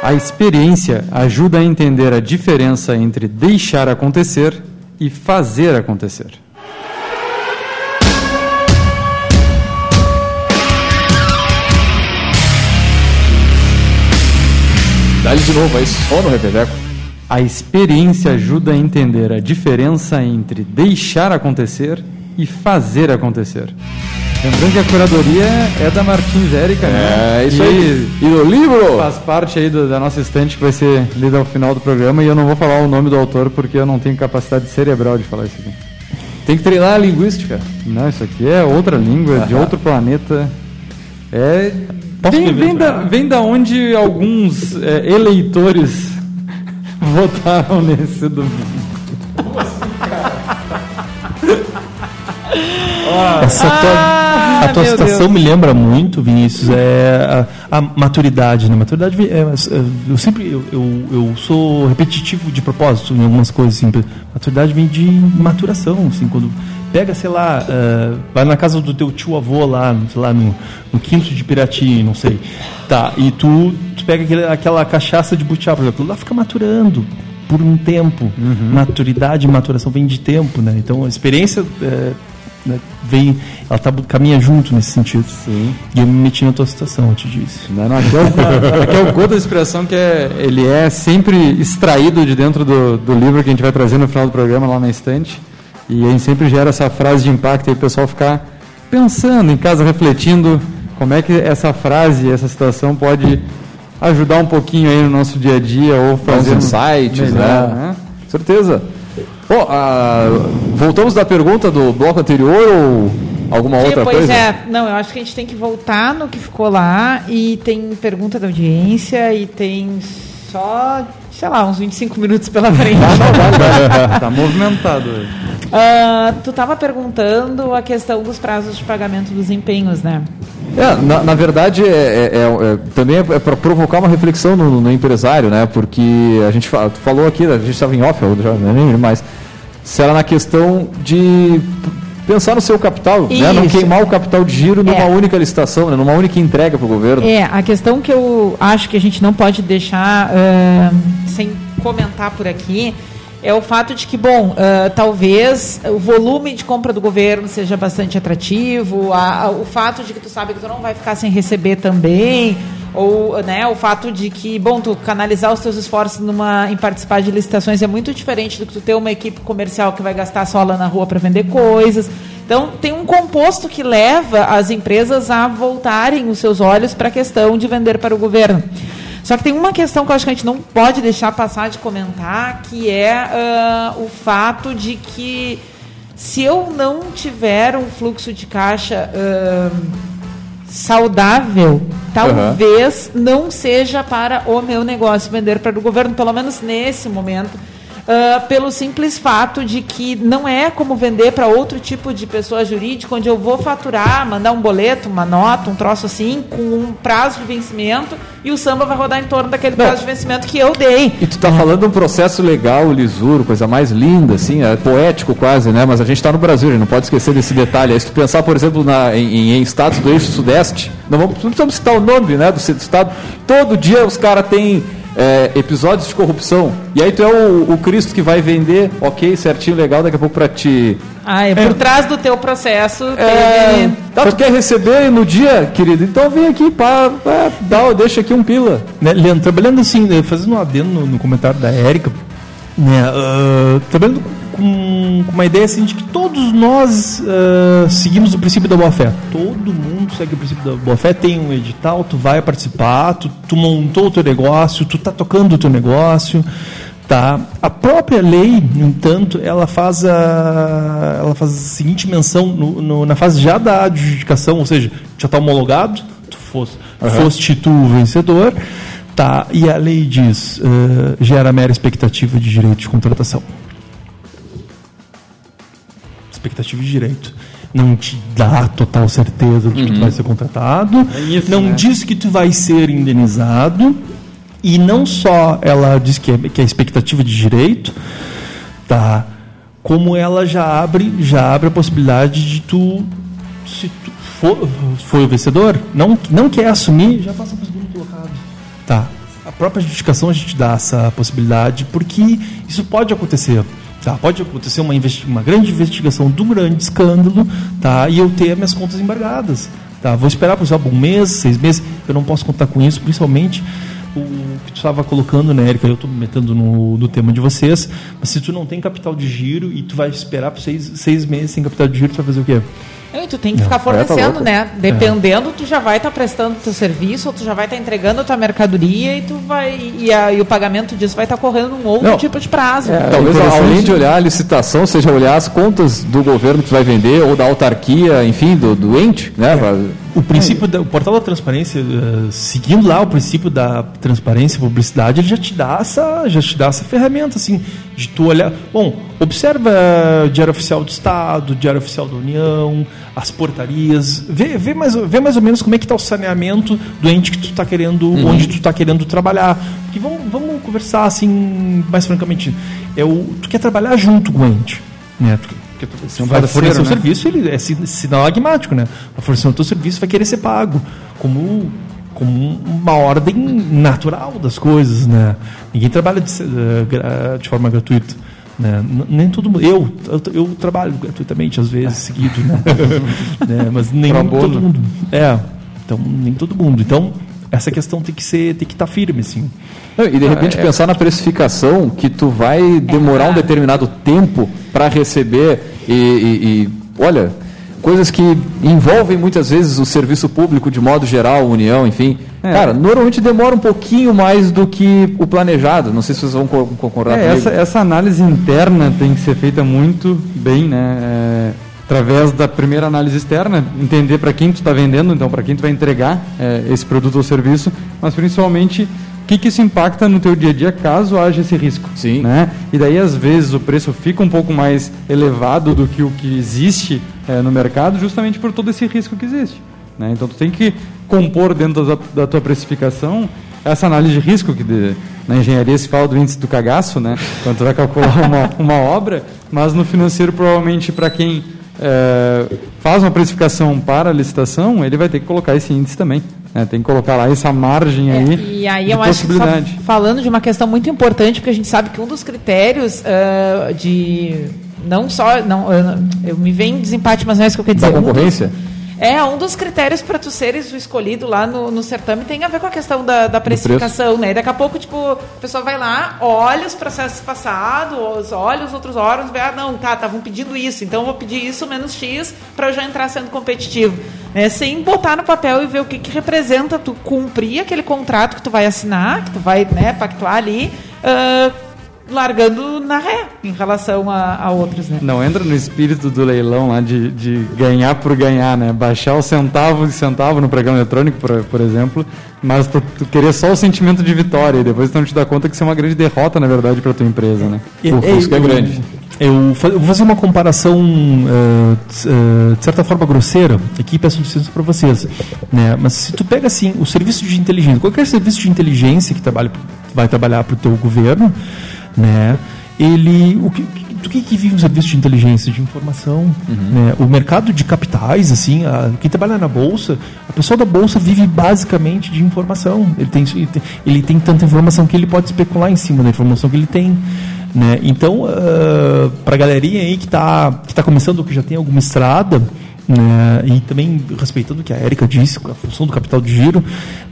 A experiência ajuda a entender a diferença entre deixar acontecer e fazer acontecer. Dá-lhe de novo aí, só no repeteco. A experiência ajuda a entender a diferença entre deixar acontecer e fazer acontecer. Lembrando que a curadoria é da Martins Érica, né? É, isso aí. E no livro? Faz parte aí do- da nossa estante que vai ser lida ao final do programa e eu não vou falar o nome do autor porque eu não tenho capacidade cerebral de falar isso aqui. Tem que treinar a linguística. Não, isso aqui é outra língua, de outro planeta. É. Posso Vem, vem, da, vem da onde alguns é, eleitores votaram nesse domingo. Essa tua, Ah, a tua citação Deus. me lembra muito, Vinícius, é a, a maturidade, né? Maturidade, vem- é, é, eu sempre, eu, eu, eu sou repetitivo de propósito em algumas coisas, assim. Maturidade vem de maturação, assim, quando pega, sei lá, é, vai na casa do teu tio avô lá, sei lá, no, no quinto de Pirati, não sei, tá, e tu, tu pega aquele, aquela cachaça de butiá, por exemplo, lá fica maturando por um tempo, maturidade e maturação vem de tempo, né? Então a experiência é, né, vem, ela tá, caminha junto nesse sentido. Sim. E eu me meti na tua situação, eu te disse. Não, não, aqui, é o, aqui é o gota da expressão que é, ele é sempre extraído de dentro do, do livro que a gente vai trazer no final do programa lá na estante. E a gente sempre gera essa frase de impacto e o pessoal ficar pensando em casa, refletindo como é que essa frase, essa situação pode ajudar um pouquinho aí no nosso dia a dia ou fazer uns insights, melhor, né? Certeza. Bom, ah, voltamos da pergunta do bloco anterior ou alguma outra pois coisa? é, não, eu acho que a gente tem que voltar no que ficou lá e tem pergunta da audiência e tem só, sei lá, uns 25 minutos pela frente. Tá movimentado Ah, tu estava perguntando a questão dos prazos de pagamento dos empenhos, né? É, na, na verdade, é, é- é- é- também é, para provocar uma reflexão no, no empresário, né? Porque a gente falou aqui, a gente estava em off, eu já nem lembro mais. Será na questão de pensar no seu capital, né? Não queimar o capital de giro numa É. única licitação, né? numa única entrega para o governo. É, a questão que eu acho que a gente não pode deixar ah, sem comentar por aqui é o fato de que, bom, ah, talvez o volume de compra do governo seja bastante atrativo, a- a- o fato de que tu sabe que tu não vai ficar sem receber também, ou né, o fato de que, bom, tu canalizar os teus esforços numa, em participar de licitações é muito diferente do que tu ter uma equipe comercial que vai gastar só lá na rua para vender coisas. Então, tem um composto que leva as empresas a voltarem os seus olhos para a questão de vender para o governo. Só que tem uma questão que eu acho que a gente não pode deixar passar de comentar, que é ah, o fato de que se eu não tiver um fluxo de caixa ah, saudável, talvez não seja para o meu negócio vender para o governo, pelo menos nesse momento. Ah, pelo simples fato de que não é como vender para outro tipo de pessoa jurídica, onde eu vou faturar, mandar um boleto, uma nota, um troço assim, com um prazo de vencimento, e o samba vai rodar em torno daquele Não. prazo de vencimento que eu dei. E tu tá falando de um processo legal, lisuro, coisa mais linda, assim, é poético quase, né? Mas a gente está no Brasil, a gente não pode esquecer desse detalhe. Aí se tu pensar, por exemplo, na- em, em estados do eixo sudeste, não, vamos, não precisamos citar o nome né, do estado, todo dia os caras têm é, episódios de corrupção. E aí tu é o, o Cristo que vai vender, ok, certinho, legal, daqui a pouco para te... Ah, é, por trás do teu processo É, teve... tá, tu quer receber no dia, querido? Então vem aqui, pá, é, dá, deixa aqui um pila. Né, Leandro, trabalhando assim, né, fazendo um adendo no, no comentário da Érica, né, ah, trabalhando com, com uma ideia assim de que todos nós ah, seguimos o princípio da boa-fé. Todo mundo segue o princípio da boa-fé, tem um edital, tu vai participar, tu, tu montou o teu negócio, tu está tocando o teu negócio, tá? A própria lei, no entanto, ela faz a, ela faz a seguinte menção no, no, na fase já da adjudicação, ou seja, já está homologado, tu foste, uhum. foste tu o vencedor, tá? E a lei diz, uh, gera mera expectativa de direito de contratação. Expectativa de direito não te dá total certeza de que tu uhum. vai ser contratado, é isso, não né? diz que tu vai ser indenizado, e não só ela diz que é, que é expectativa de direito, tá? como ela já abre, já abre a possibilidade de tu, se tu for, for o vencedor, não, não quer assumir, já passa para o segundo colocado. Tá. A própria justificação a gente dá essa possibilidade, porque isso pode acontecer. Tá? Pode acontecer uma, uma grande investigação do grande escândalo tá? e eu ter minhas contas embargadas. Tá? Vou esperar, por exemplo, um mês, seis meses, eu não posso contar com isso, principalmente o que tu estava colocando, né, Erika? Eu estou me metendo no, no tema de vocês, mas se tu não tem capital de giro e tu vai esperar por seis, seis meses sem capital de giro, tu vai fazer o quê? E tu tem que ficar fornecendo, é, tá né? Dependendo, é. tu já vai estar tá prestando teu serviço, ou tu já vai estar tá entregando a tua mercadoria e tu vai e, a, e o pagamento disso vai estar tá correndo num outro Não. tipo de prazo. É, talvez além de olhar a licitação, seja olhar as contas do governo que tu vai vender ou da autarquia, enfim, do, do ente, né? É. O princípio, da, o portal da transparência, uh, seguindo lá o princípio da transparência e publicidade, ele já te dá essa, já te dá essa ferramenta, assim, de tu olhar. Bom, observa o Diário Oficial do Estado, Diário Oficial da União, as portarias, vê, vê, mais, vê mais ou menos como é que está o saneamento do ente que tu está querendo, uhum. onde tu está querendo trabalhar. Porque vamos, vamos conversar assim, mais francamente. É o, tu quer trabalhar junto com o ente. Né? Tu, porque tu vai fornecer né? o serviço, ele é sinalagmático, né? A fornecer o teu serviço vai querer ser pago como como uma ordem natural das coisas, né? Ninguém trabalha de, eh, de forma gratuita. Né? Nem todo mundo. Eu, eu, eu, trabalho gratuitamente, às vezes, seguido, né? né? Mas nem todo mundo. É, então, nem todo mundo. Então, essa questão tem que ser, tem que estar tá firme, assim. E de repente é, pensar na precificação que tu vai demorar um determinado tempo para receber e, e, e, olha, coisas que envolvem muitas vezes o serviço público de modo geral, União, enfim. É. Cara, normalmente demora um pouquinho mais do que o planejado. Não sei se vocês vão concordar é, essa, essa, análise interna tem que ser feita muito bem, né? Através da primeira análise externa, entender para quem tu está vendendo, então para quem tu vai entregar é, esse produto ou serviço, mas principalmente o que, que isso impacta no teu dia a dia caso haja esse risco. Sim. Né? E daí, às vezes, o preço fica um pouco mais elevado do que o que existe é, no mercado, justamente por todo esse risco que existe. Né? Então, tu tem que compor dentro da, da tua precificação essa análise de risco, que de, na engenharia se fala do índice do cagaço, né? quando tu vai calcular uma, uma obra, mas no financeiro, provavelmente, para quem é, faz uma precificação para a licitação, ele vai ter que colocar esse índice também. Né? Tem que colocar lá essa margem aí. É, e aí eu acho que falando de uma questão muito importante, porque a gente sabe que um dos critérios uh, de não só não eu, eu me vem desempate, mas não é isso que eu quero dizer. Da concorrência? Um dos, é, um dos critérios para tu seres o escolhido lá no, no certame tem a ver com a questão da, da precificação, né? Daqui a pouco, tipo, a pessoa vai lá, olha os processos passados, olha os outros órgãos, vê, ah, não, tá, estavam pedindo isso, então eu vou pedir isso menos X para eu já entrar sendo competitivo. É, sem botar no papel e ver o que, que representa tu cumprir aquele contrato que tu vai assinar, que tu vai né, pactuar ali. Uh, largando na ré em relação a, a outros, né? Não entra no espírito do leilão lá de, de ganhar por ganhar, né? Baixar o centavo de centavo no programa eletrônico, por, por exemplo, mas tu, tu querer só o sentimento de vitória e depois não te dá conta que isso é uma grande derrota, na verdade, para tua empresa, né? E, o risco é grande. Eu vou fazer uma comparação, uh, uh, de certa forma, grosseira, aqui peço licença para vocês. Né? Mas se tu pega assim, o serviço de inteligência, qualquer serviço de inteligência que trabalha, vai trabalhar para o teu governo, né? Ele, o que, do que, que vive um serviço de inteligência, de informação? Uhum. Né? O mercado de capitais, assim, a, quem trabalha na bolsa, a pessoa da bolsa vive basicamente de informação. Ele tem, ele tem, ele tem tanta informação que ele pode especular em cima da informação que ele tem. Né? Então, uh, ah, para a galerinha aí que está que tá começando, que já tem alguma estrada, né? e também respeitando o que a Érica disse, a função do capital de giro,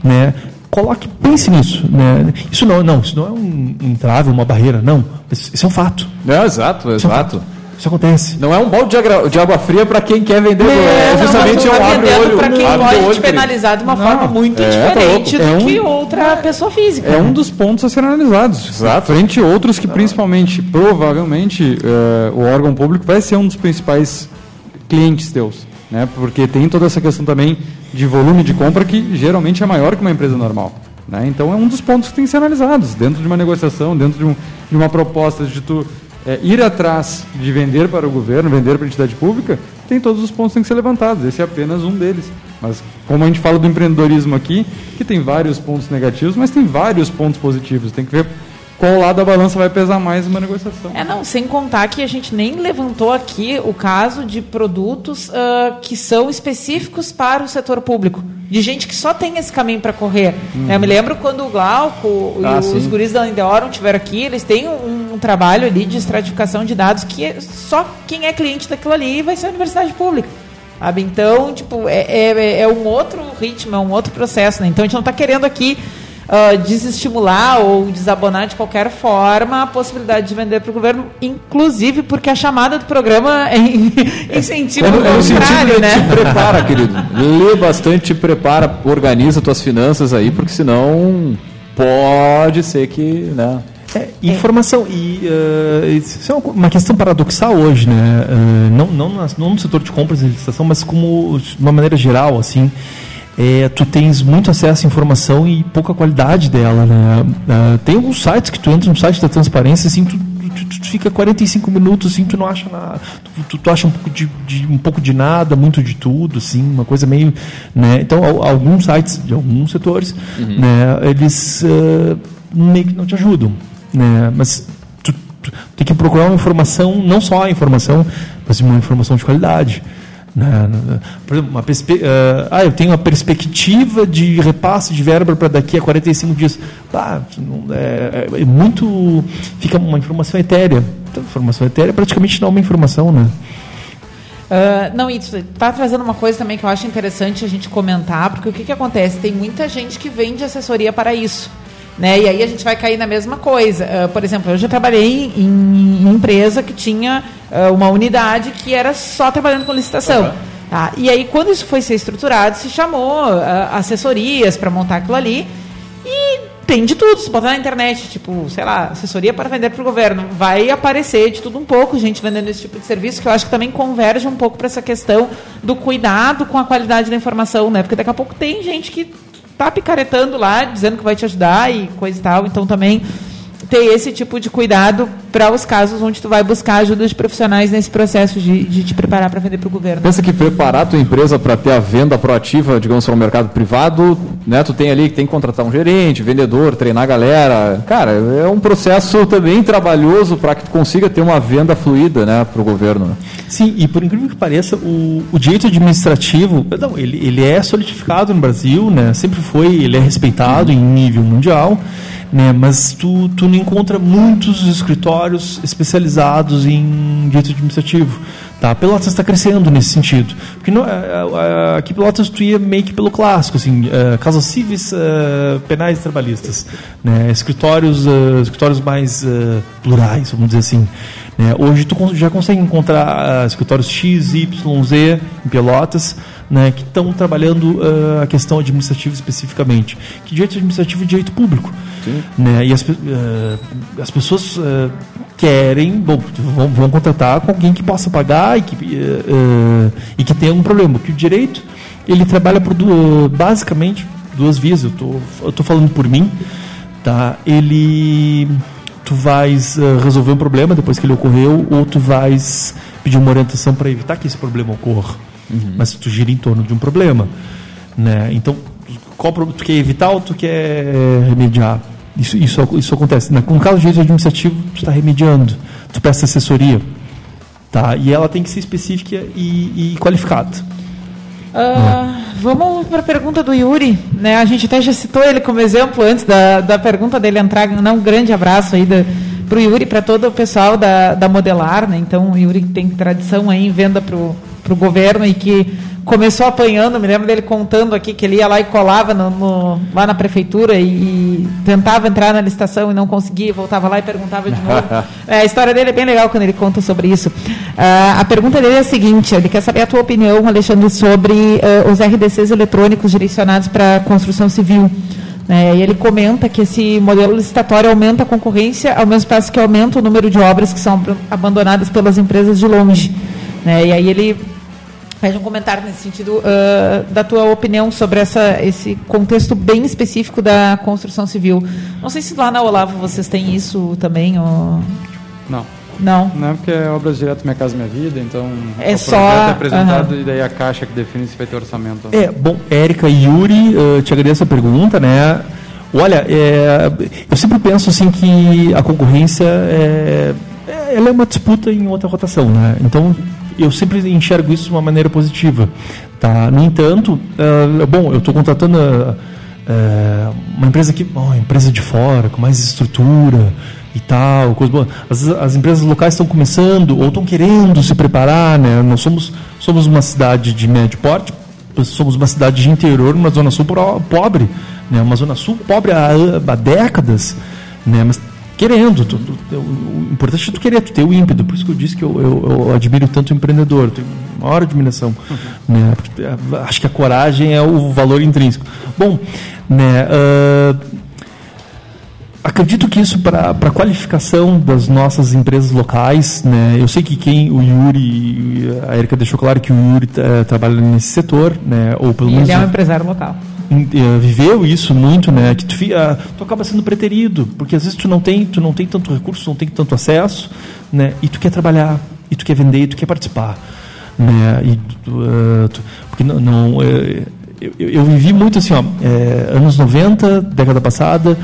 né? Coloque, pense nisso. Né? Isso não, não, isso não é um entrave, uma barreira, não. Isso é um fato. É, exato, exato. É um Isso acontece. Não é um balde de, água fria para quem quer vender. É, não, justamente é um tá abre vendendo olho. para quem pode te penalizar de uma forma muito é, diferente tá louco. do É que um- outra pessoa física. É um dos pontos a serem analisados. Exato. Frente a outros que, principalmente, provavelmente, eh, o órgão público vai ser um dos principais clientes teus. Né? Porque tem toda essa questão também de volume de compra que geralmente é maior que uma empresa normal. Né? Então é um dos pontos que tem que ser analisados dentro de uma negociação, dentro de, um- de uma proposta de tu eh, ir atrás de vender para o governo, vender para a entidade pública, tem todos os pontos que têm que ser levantados. Esse é apenas um deles. Mas como a gente fala do empreendedorismo aqui, que tem vários pontos negativos, mas tem vários pontos positivos. Tem que ver qual lado da balança vai pesar mais numa negociação. É, não, sem contar que a gente nem levantou aqui o caso de produtos ah, que são específicos para o setor público. De gente que só tem esse caminho para correr. Uhum. Eu me lembro quando o Glauco Ah, e os sim. guris da Endeorum tiveram aqui, eles têm um, um trabalho ali de estratificação de dados que é só quem é cliente daquilo ali vai ser a universidade pública. Sabe? Então, tipo, é, é, é um outro ritmo, é um outro processo. Né? Então, a gente não está querendo aqui ah, desestimular ou desabonar de qualquer forma a possibilidade de vender para o governo, inclusive porque a chamada do programa é in- incentiva É sentido contrário, né? te prepara, querido. Lê bastante, te prepara, organiza tuas finanças aí, porque senão pode ser que, né? É, informação. E eh, isso é uma questão paradoxal hoje, né? Eh, não, não, não no setor de compras e licitação, mas como de uma maneira geral, assim. É, tu tens muito acesso à informação e pouca qualidade dela, né? Ah, tem alguns sites que tu entra no site da transparência, assim, tu, tu, tu- tu fica 45 minutos, assim, tu não acha nada, tu, tu, acha um pouco de, de- um pouco de nada, muito de tudo, assim, uma coisa meio, né? Então, al- alguns sites de alguns setores, né? Eles eh, meio que não te ajudam, né? Mas tu, tu tem que procurar uma informação, não só a informação, mas uma informação de qualidade. Né? Por exemplo, uma perspe- eh, ah, eu tenho uma perspectiva de repasse de verba para daqui a 45 dias. Ah, não- é, é muito. Fica uma informação etérea. Então, informação etérea praticamente não é uma informação, né? Ah, não, isso está trazendo uma coisa também que eu acho interessante a gente comentar, porque o que, que acontece? Tem muita gente que vende assessoria para isso. Né? E aí a gente vai cair na mesma coisa. Ah, por exemplo, eu já trabalhei em, em empresa que tinha ah, uma unidade que era só trabalhando com licitação. Tá? E aí, quando isso foi ser estruturado, se chamou ah, assessorias para montar aquilo ali. E tem de tudo. Se botar na internet, tipo, sei lá, assessoria para vender para o governo, vai aparecer de tudo um pouco, gente vendendo esse tipo de serviço, que eu acho que também converge um pouco para essa questão do cuidado com a qualidade da informação, né? Porque daqui a pouco tem gente que tá picaretando lá, dizendo que vai te ajudar e coisa e tal. Então também ter esse tipo de cuidado para os casos onde tu vai buscar ajuda de profissionais nesse processo de, de te preparar para vender para o governo. Pensa que preparar a tua empresa para ter a venda proativa, digamos, para o mercado privado, né? Tu tem ali que tem que contratar um gerente, vendedor, treinar a galera. Cara, é um processo também trabalhoso para que tu consiga ter uma venda fluida, né, para o governo. né? Sim, e por incrível que pareça, o, o direito administrativo, não, ele, ele é solidificado no Brasil, né? Sempre foi, ele é respeitado em nível mundial, né? Mas tu, tu não encontra muitos escritórios especializados em direito administrativo. Tá? Pelotas está crescendo nesse sentido. Porque não, é, é, aqui Pelotas tu ia meio que pelo clássico, assim, é, causas cíveis, é, penais e trabalhistas. Né? Escritórios, é, escritórios mais é, plurais, vamos dizer assim. né? Hoje tu já consegue encontrar escritórios X, Y, Z em Pelotas, né, que estão trabalhando ah, a questão administrativa especificamente. Que direito administrativo é direito público. Né? E as, ah, as pessoas ah, querem, bom, vão, vão contratar com alguém que possa pagar e que, e que tenha algum problema. Porque o direito, ele trabalha por du- basicamente duas vias. Eu tô, eu tô falando por mim, tá? Ele tu vais resolver um problema depois que ele ocorreu ou tu vais pedir uma orientação para evitar que esse problema ocorra. Mas tu gira em torno de um problema, né? Então, qual tu quer evitar ou tu quer remediar? Isso, isso, isso acontece. No caso de direito administrativo, tu está remediando, tu presta assessoria, tá? E ela tem que ser específica e, e qualificada. Ah, vamos para a pergunta do Yuri. Né? A gente até já citou ele como exemplo antes da, da pergunta dele entrar. Um grande abraço aí para o Yuri para todo o pessoal da, da Modelar. Né? Então, o Yuri tem tradição aí em venda para o governo e que começou apanhando, me lembro dele contando aqui que ele ia lá e colava no, no, lá na prefeitura e, e, tentava entrar na licitação e não conseguia, voltava lá e perguntava de novo. é, a história dele é bem legal quando ele conta sobre isso. Uh, a pergunta dele é a seguinte: ele quer saber a tua opinião, Alexandre, sobre uh, os RDCs eletrônicos direcionados para construção civil. É, e ele comenta que esse modelo licitatório aumenta a concorrência, ao mesmo passo que aumenta o número de obras que são abandonadas pelas empresas de longe. Né? E aí ele faz um comentário nesse sentido uh, da tua opinião sobre essa, esse contexto bem específico da construção civil. Não sei se lá na Olavo vocês têm isso também. Ou... Não. Não. Não, porque é obras direto Minha Casa Minha Vida, então é o só é apresentado e daí a caixa que define se vai ter orçamento. É, bom, Érica e Yuri, uh, te agradeço a pergunta, né? Olha, é, eu sempre penso assim que a concorrência é, é, ela é uma disputa em outra rotação, né? Então eu sempre enxergo isso de uma maneira positiva, tá? No entanto, uh, bom, eu estou contratando uh, uma empresa que, oh, empresa de fora, com mais estrutura, e tal, coisa boa. As, as empresas locais estão começando ou estão querendo se preparar, né? Nós somos, somos uma cidade de médio porte, somos uma cidade de interior, uma zona sul pobre, né? Uma zona sul pobre há, há décadas, né? Mas querendo, tu, tu, o importante é tu querer, tu ter o ímpeto. Por isso que eu disse que eu, eu, eu admiro tanto o empreendedor, tenho maior admiração, uhum. né? É, acho que a coragem é o valor intrínseco. Bom, né? Uh, acredito que isso para a qualificação das nossas empresas locais, né? Eu sei que quem o Yuri, a Erika deixou claro que o Yuri uh, trabalha nesse setor, né? Ou pelo menos ele é um empresário local. Uh, viveu isso muito, né? Que tu, uh, tu acaba sendo preterido, porque às vezes tu não tem, tu não tem tanto recurso, não tem tanto acesso, né? E tu quer trabalhar, e tu quer vender, e tu quer participar, né? E tu, porque não, não eu, eu, vivi muito assim, ó, é, anos 90, década passada,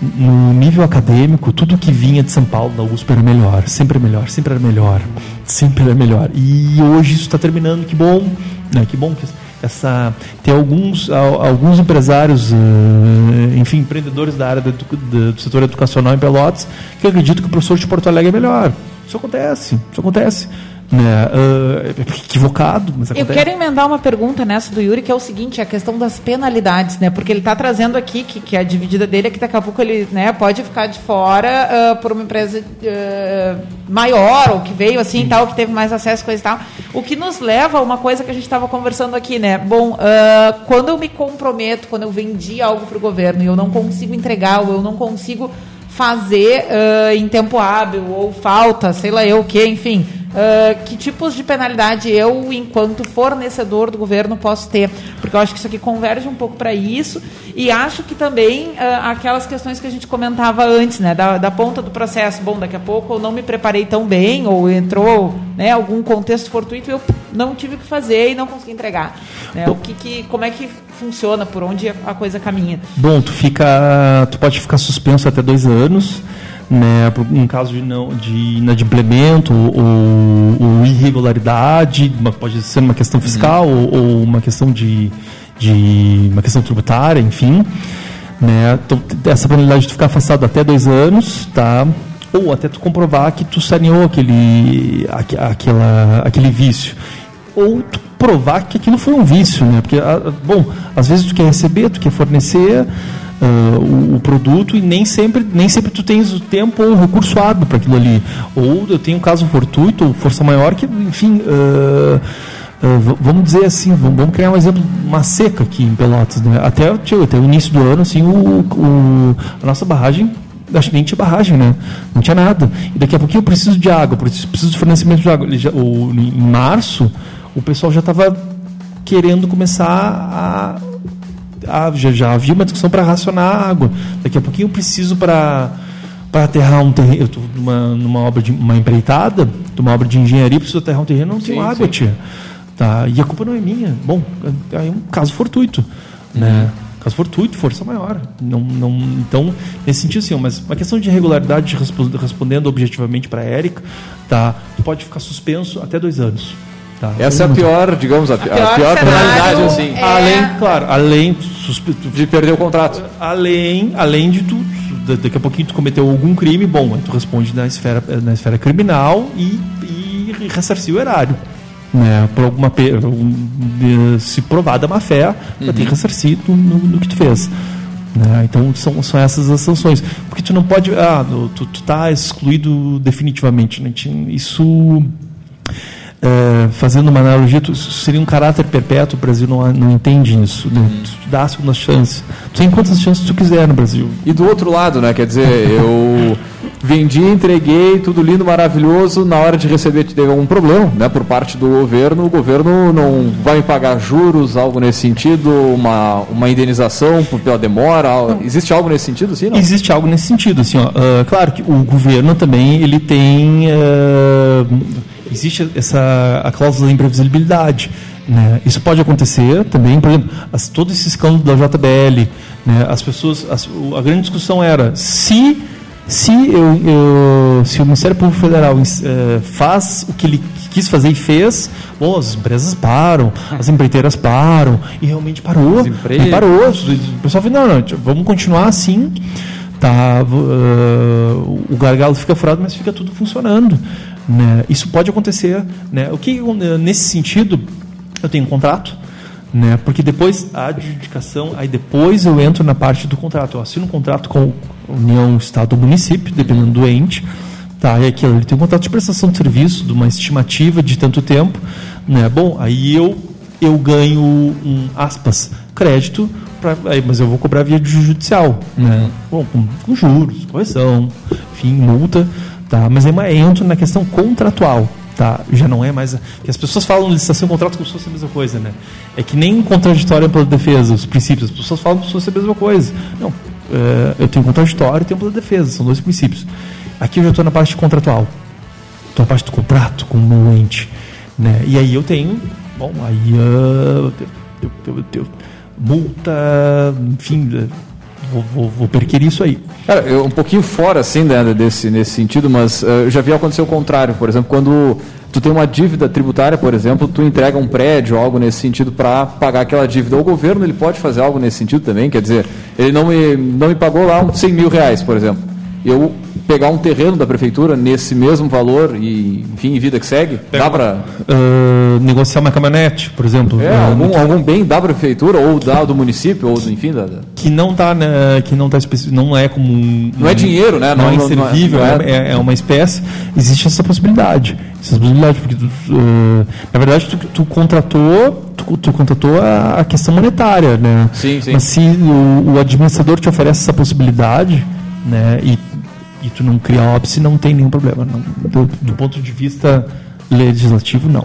no nível acadêmico, tudo que vinha de São Paulo, da USP, era melhor, sempre era melhor, sempre era melhor, sempre era melhor. E hoje isso está terminando, que bom, né? que bom que essa tem alguns alguns empresários, eh, enfim, empreendedores da área do, do, do setor educacional em Pelotas que acreditam que o professor de Porto Alegre é melhor. Isso acontece, isso acontece né, uh, equivocado, mas acontece. Eu quero emendar uma pergunta nessa do Yuri, que é o seguinte, a questão das penalidades, né? Porque ele está trazendo aqui que, que a dividida dele é que daqui a pouco ele né, pode ficar de fora uh, por uma empresa uh, maior, ou que veio assim tal, que teve mais acesso, coisa e tal. O que nos leva a uma coisa que a gente estava conversando aqui, né? Bom, quando eu me comprometo, quando eu vendi algo para o governo e eu não consigo entregar, ou eu não consigo fazer em tempo hábil, ou falta, sei lá eu o que, enfim Uh, que tipos de penalidade eu, enquanto fornecedor do governo, posso ter? Porque eu acho que isso aqui converge um pouco para isso. E acho que também uh, aquelas questões que a gente comentava antes, né? Da, da, ponta do processo. Bom, daqui a pouco eu não me preparei tão bem, ou entrou né, algum contexto fortuito e eu não tive o que fazer e não consegui entregar. Né? O que, que, como é que funciona, por onde a coisa caminha? Bom, tu fica. Tu pode ficar suspenso até dois anos né, em caso de, não, de inadimplemento ou, ou irregularidade, pode ser uma questão fiscal uhum. ou, ou, uma questão de, de uma questão tributária, enfim. Né, então, essa penalidade de ficar afastado até dois anos, tá? ou até tu comprovar que tu saneou aquele, aquela, aquele vício. Ou tu provar que aquilo foi um vício, né? Porque, bom, às vezes tu quer receber, tu quer fornecer, uh, o, o, produto e nem sempre, nem sempre tu tens o tempo ou o recurso hábil para aquilo ali. Ou eu tenho um caso fortuito ou força maior que, enfim. Uh, Uh, vamos dizer assim, vamos, criar um exemplo, uma seca aqui em Pelotas, né? Até, até o início do ano, assim, o, o, a nossa barragem, acho que nem tinha barragem, né? Não tinha nada. E daqui a pouquinho eu preciso de água, preciso, de fornecimento de água. Já, o, em março, o pessoal já estava querendo começar a já, já havia uma discussão para racionar a água. Daqui a pouquinho eu preciso para para aterrar um terreno, eu estou numa, obra de uma empreitada, de uma obra de engenharia, preciso aterrar um terreno, não tenho sim, água, sim. tia. Tá? E a culpa não é minha. Bom, é um caso fortuito, uhum. né? Caso fortuito, força maior. Não, não, então, nesse sentido, sim, mas uma questão de regularidade, respondendo objetivamente para a Érica, tá? pode ficar suspenso até dois anos. Tá. Essa é a pior, digamos, a, a pior, a pior penalidade, assim. É... Além, claro, além de perder o contrato. Além, além de tudo, daqui a pouquinho tu cometeu algum crime, bom, tu responde na esfera, na esfera criminal e, e ressarcir o erário. né, por alguma um, se provada má fé, vai ter que ressarcir no, no, no que tu fez. Né? Então são, são essas as sanções. Porque tu não pode. Ah, tu, tu tá excluído definitivamente. Né? Isso. É, fazendo uma analogia, seria um caráter perpétuo, o Brasil não, não entende isso. Né? Tu dá a segunda chance. Tu tem quantas chances tu quiser no Brasil. E do outro lado, né? Quer dizer, eu vendi, entreguei, tudo lindo, maravilhoso. Na hora de receber teve algum problema, né? Por parte do governo, o governo não vai me pagar juros, algo nesse sentido, uma, uma indenização por- pela demora. al- Existe algo nesse sentido, sim? Não? Existe algo nesse sentido, assim, ó. Ah, claro que o governo também ele tem ah, existe essa a cláusula da imprevisibilidade, né? Isso pode acontecer também, por exemplo, as, todo esse escândalo da JBL, né? As pessoas, as- a grande discussão era se se eu, eu- se o Ministério Público Federal eh, faz o que ele quis fazer e fez, bom, as empresas param, as empreiteiras param, e realmente parou. Desemprego. E parou. O pessoal falou, não, não, vamos continuar assim, tá, ah, o gargalo fica furado, mas fica tudo funcionando. Né? Isso pode acontecer. Né? O que, nesse sentido, eu tenho um contrato, né? Porque depois a adjudicação, aí depois eu entro na parte do contrato. Eu assino um contrato com União, Estado ou município, dependendo do ente. Tá, e aquilo, ele tem um contrato de prestação de serviço, de uma estimativa de tanto tempo. Né? Bom, aí eu, eu ganho um, aspas, crédito, pra, mas eu vou cobrar via judicial. Né? Bom, com, com juros, correção, enfim, multa. Tá? Mas aí eu entro na questão contratual. Tá, já não é mais. Que as pessoas falam licitação e contrato como se fosse a mesma coisa, né? É que nem contraditório pela defesa, os princípios. As pessoas falam como se fosse a mesma coisa. Não, é, eu tenho contraditório e tenho pela defesa, são dois princípios. Aqui eu já estou na parte contratual, estou na parte do contrato com o meu ente. Né? E aí eu tenho, bom, aí ah, eu, eu, eu, multa, enfim, vou, vou, vou perquirir isso aí. Cara, eu, um pouquinho fora, assim, né, desse, nesse sentido, mas eh, eu já vi acontecer o contrário. Por exemplo, quando tu tem uma dívida tributária, por exemplo, tu entrega um prédio, algo nesse sentido, para pagar aquela dívida. O governo ele pode fazer algo nesse sentido também, quer dizer, ele não me, não me pagou lá uns 100 mil reais, por exemplo. Eu pegar um terreno da prefeitura nesse mesmo valor e, enfim, vida que segue, dá para... Ah, negociar uma caminhonete, por exemplo. É, ah, algum, algum bem da prefeitura, ou da, do município, ou do, enfim, da, da- que não tá né, que não tá não é como um, Não é dinheiro, né? não, Não- é não- não é- inservível não é- é, é- é uma espécie existe essa possibilidade essa possibilidade porque tu, eh, na verdade tu, tu contratou tu, tu contratou a, a questão monetária né Sim, sim. mas se o, o administrador te oferece essa possibilidade né e, e tu não cria óbice não tem nenhum problema não. do, do ponto de vista legislativo não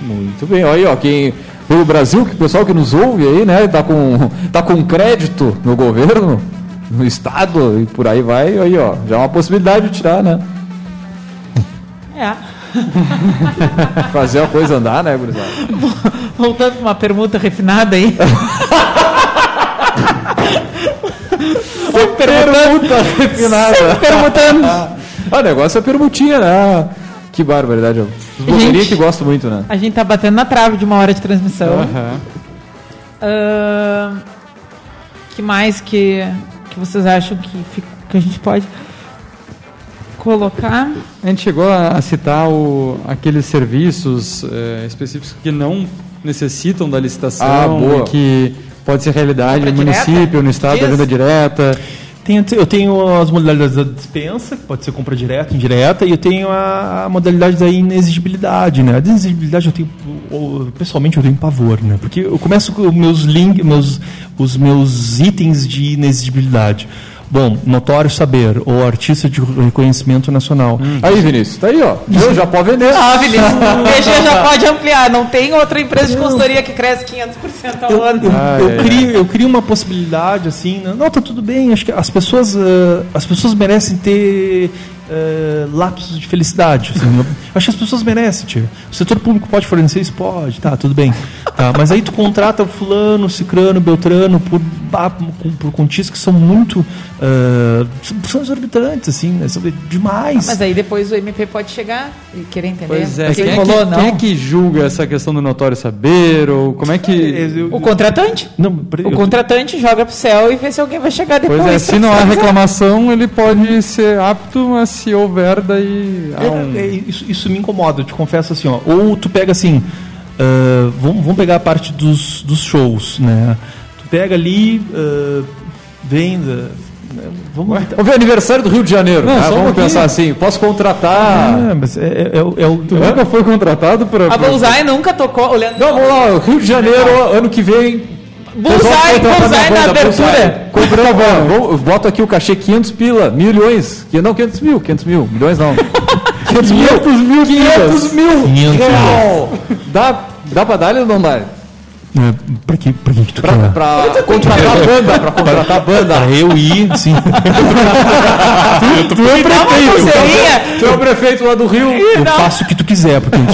Muito bem, olha aí, ó, quem o Brasil, que o pessoal que nos ouve aí, né, tá com tá com crédito no governo, no estado e por aí vai, aí, ó, já é uma possibilidade de tirar, né? É. Fazer a coisa andar, né, gurizada? Voltando para uma pergunta refinada aí. Refinada. Sempre perguntando. Ah, o negócio é permutinha, né? Que barbaridade. Os blogueirinhos que gostam muito, né? A gente tá batendo na trave de uma hora de transmissão. Aham. Ahn, que mais que, que vocês acham que, que a gente pode colocar? A gente chegou a citar o, aqueles serviços eh, específicos que não necessitam da licitação, Ah, boa. que pode ser realidade no município, no estado, da venda direta. Tenho, eu tenho as modalidades da dispensa, que pode ser compra direta, indireta, e eu tenho a, a modalidade da inexigibilidade, né? A inexigibilidade eu tenho, eu- pessoalmente eu tenho pavor, né? Porque eu começo com os meus links, meus, os meus itens de inexigibilidade. Bom, notório saber, ou artista de reconhecimento nacional. Aí, Vinícius, tá aí, ó. Eu já pode vender. Ah, Vinícius, o PG já pode ampliar. Não tem outra empresa de consultoria que cresce 500% ao eu, ano. eu, Ah, eu é. crio, eu crio uma possibilidade assim, né? não, tá tudo bem, acho que as pessoas, eh, as pessoas merecem ter eh, lapsos de felicidade. assim, eu acho que as pessoas merecem, tio. O setor público pode fornecer isso? Pode, tá, tudo bem. Tá, mas aí tu contrata fulano, cicrano, beltrano por, por quantias que são muito eh, são- exorbitantes, assim, né? São demais. Mas aí depois o MP pode chegar e querer entender. Pois é, o que quem é, rolou, que, não. quem é que julga essa questão do notório saber? Ou como é que. Eu- O contratante. não, peraí, O eu- contratante joga pro céu e vê se alguém vai chegar depois. Pois é, se não há reclamação, ele pode ser apto a se se houver daí. há um- É, é, isso, isso me incomoda, eu te confesso assim, ó. Ou tu pega assim, ah, vamos, vamos pegar a parte dos, dos shows, né? Tu pega ali, ah, venda. né? Vamos Vamos ver aniversário do Rio de Janeiro. Não, só um Vamos pouquinho. pensar assim, posso contratar. Ah, mas é, é, é o- é o. Tu nunca foi contratado para. A Bullseye nunca tocou. Olhando... Não, vamos lá, Rio de Janeiro, ano que vem. Bullseye, Bullseye na abertura. Bullseye. Comprando, ó, vou- eu boto aqui o cachê 500 pila, milhões. Que- Não, 500 mil, 500 mil, milhões não. 500 mil, 500 mil, 500 mil. 500 real. Dá, dá pra dar ou não dá? É, pra que, pra que, que tu Pra, quer? pra contratar a banda, pra contratar a banda. Pra eu ir, sim. tu, tu é o prefeito. Tu é o prefeito lá do Rio. Eu faço o que tu quiser, porque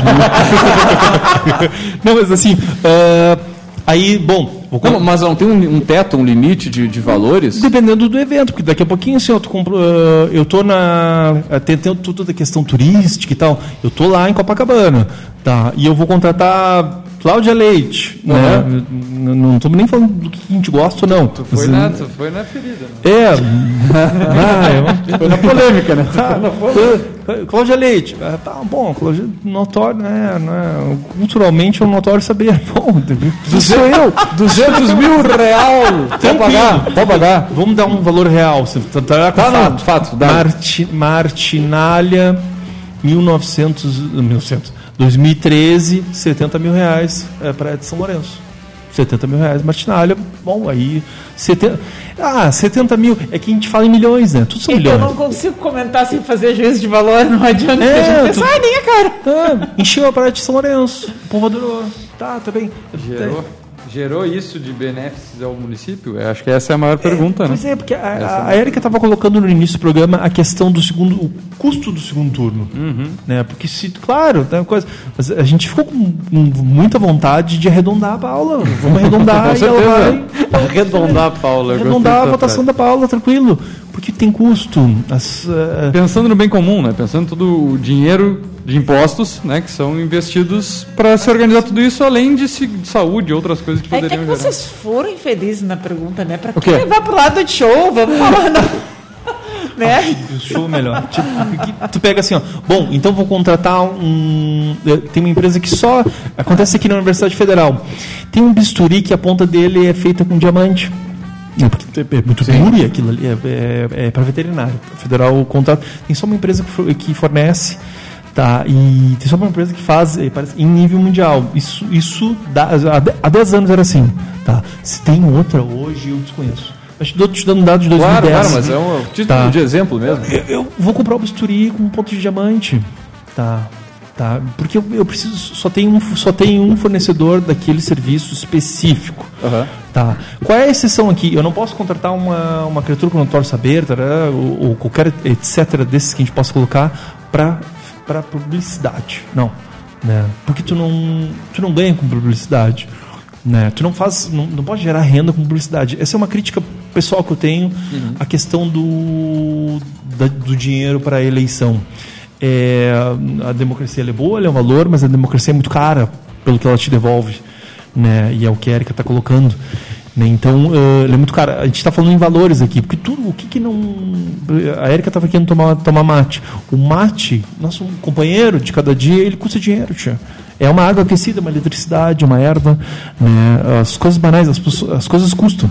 Não, mas assim, ah, aí, bom, Não, mas não tem um, um teto, um limite de, de valores? Dependendo do evento, porque daqui a pouquinho, assim, eu, compro- ah, eu tô na. ah, Tem, tem tudo da questão turística e tal. Eu tô lá em Copacabana, tá? E eu vou contratar Cláudia Leite, né? N- Não estamos nem falando do que a gente gosta ou não. Tu foi, Mas, na, tu foi na ferida. Né? É. ah, Foi na polêmica, né? Ah, Cláudia Leite, ah, tá bom, Cláudia, notório, né, né, culturalmente é um notório saber. Bom, sou eu. 200 mil real. Pode pagar, pode pagar. Vamos dar um valor real. Você tá, tá Tá, fato. fato, dá. Marti, Martinalha, 1900, 1900, 2013, 70 mil reais é, Praia de São Lourenço. 70 mil reais, Martinalha, bom, aí 70, ah, 70 mil, é que a gente fala em milhões, né? Tudo são É que eu milhões. não consigo comentar sem fazer juízo de valor, não adianta. É, a gente tu- pensa, ai, nem a cara. Ah, encheu a Praia de São Lourenço, o povo adorou. Tá, tá bem. Gerou, gerou isso de benefícios ao município? Eu acho que essa é a maior pergunta, né? Pois é, porque a, a, a Erika estava colocando no início do programa a questão do segundo, o custo do segundo turno. Né? Porque se, claro, tem coisa, mas a gente ficou com, com muita vontade de arredondar a Paula. Vamos arredondar e ela vai Arredondar a Paula. arredondar a votação da Paula, tranquilo. Porque tem custo. As, eh, Pensando no bem comum, né? Pensando todo o dinheiro de impostos, né? Que são investidos para se organizar tudo isso, além de, se- de saúde e outras coisas que É que, é poderiam que vocês foram infelizes na pergunta, né? Pra O que levar pro lado de show? Vamos falar. Não. né? Eu sou melhor. Tipo, tu pega assim, ó. Bom, então vou contratar um. eh, Tem uma empresa que só. Acontece aqui na Universidade Federal. Tem um bisturi que a ponta dele é feita com diamante. É, muito duro e aquilo ali é, é, é para veterinário. O federal contrata. Tem só uma empresa que, for- que fornece. Tá, e tem só uma empresa que faz eh, parece, em nível mundial. Isso, isso dá, há de- há 10 anos era assim. Tá. Se tem outra hoje, eu desconheço. Acho que estou te dando um dado de 2010. Claro, claro, mas é um título Tá. de exemplo mesmo. Eu, eu vou comprar o bisturi com ponto de diamante. Tá. Tá. Porque eu, eu preciso. Só tem, um, só tem um fornecedor daquele serviço específico. Aham. Tá. Qual é a exceção aqui? Eu não posso contratar uma, uma criatura com notório saber, tará, ou, ou qualquer etc. desses que a gente possa colocar para para publicidade. Não. Né? Porque tu não, tu não ganha com publicidade. Né? Tu não faz, não, não pode gerar renda com publicidade. Essa é uma crítica pessoal que eu tenho à questão do, da- do dinheiro para a eleição. É, a democracia é boa, é um valor, mas a democracia é muito cara pelo que ela te devolve. Né? E é o que a Erika está colocando. Né? Então, ele é muito caro. A gente está falando em valores aqui, porque tudo, o que, que não. A Erika estava querendo tomar, tomar mate. O mate, nosso companheiro de cada dia, ele custa dinheiro, tia. É uma água aquecida, uma eletricidade, uma erva. Né? As coisas banais, as, as coisas custam.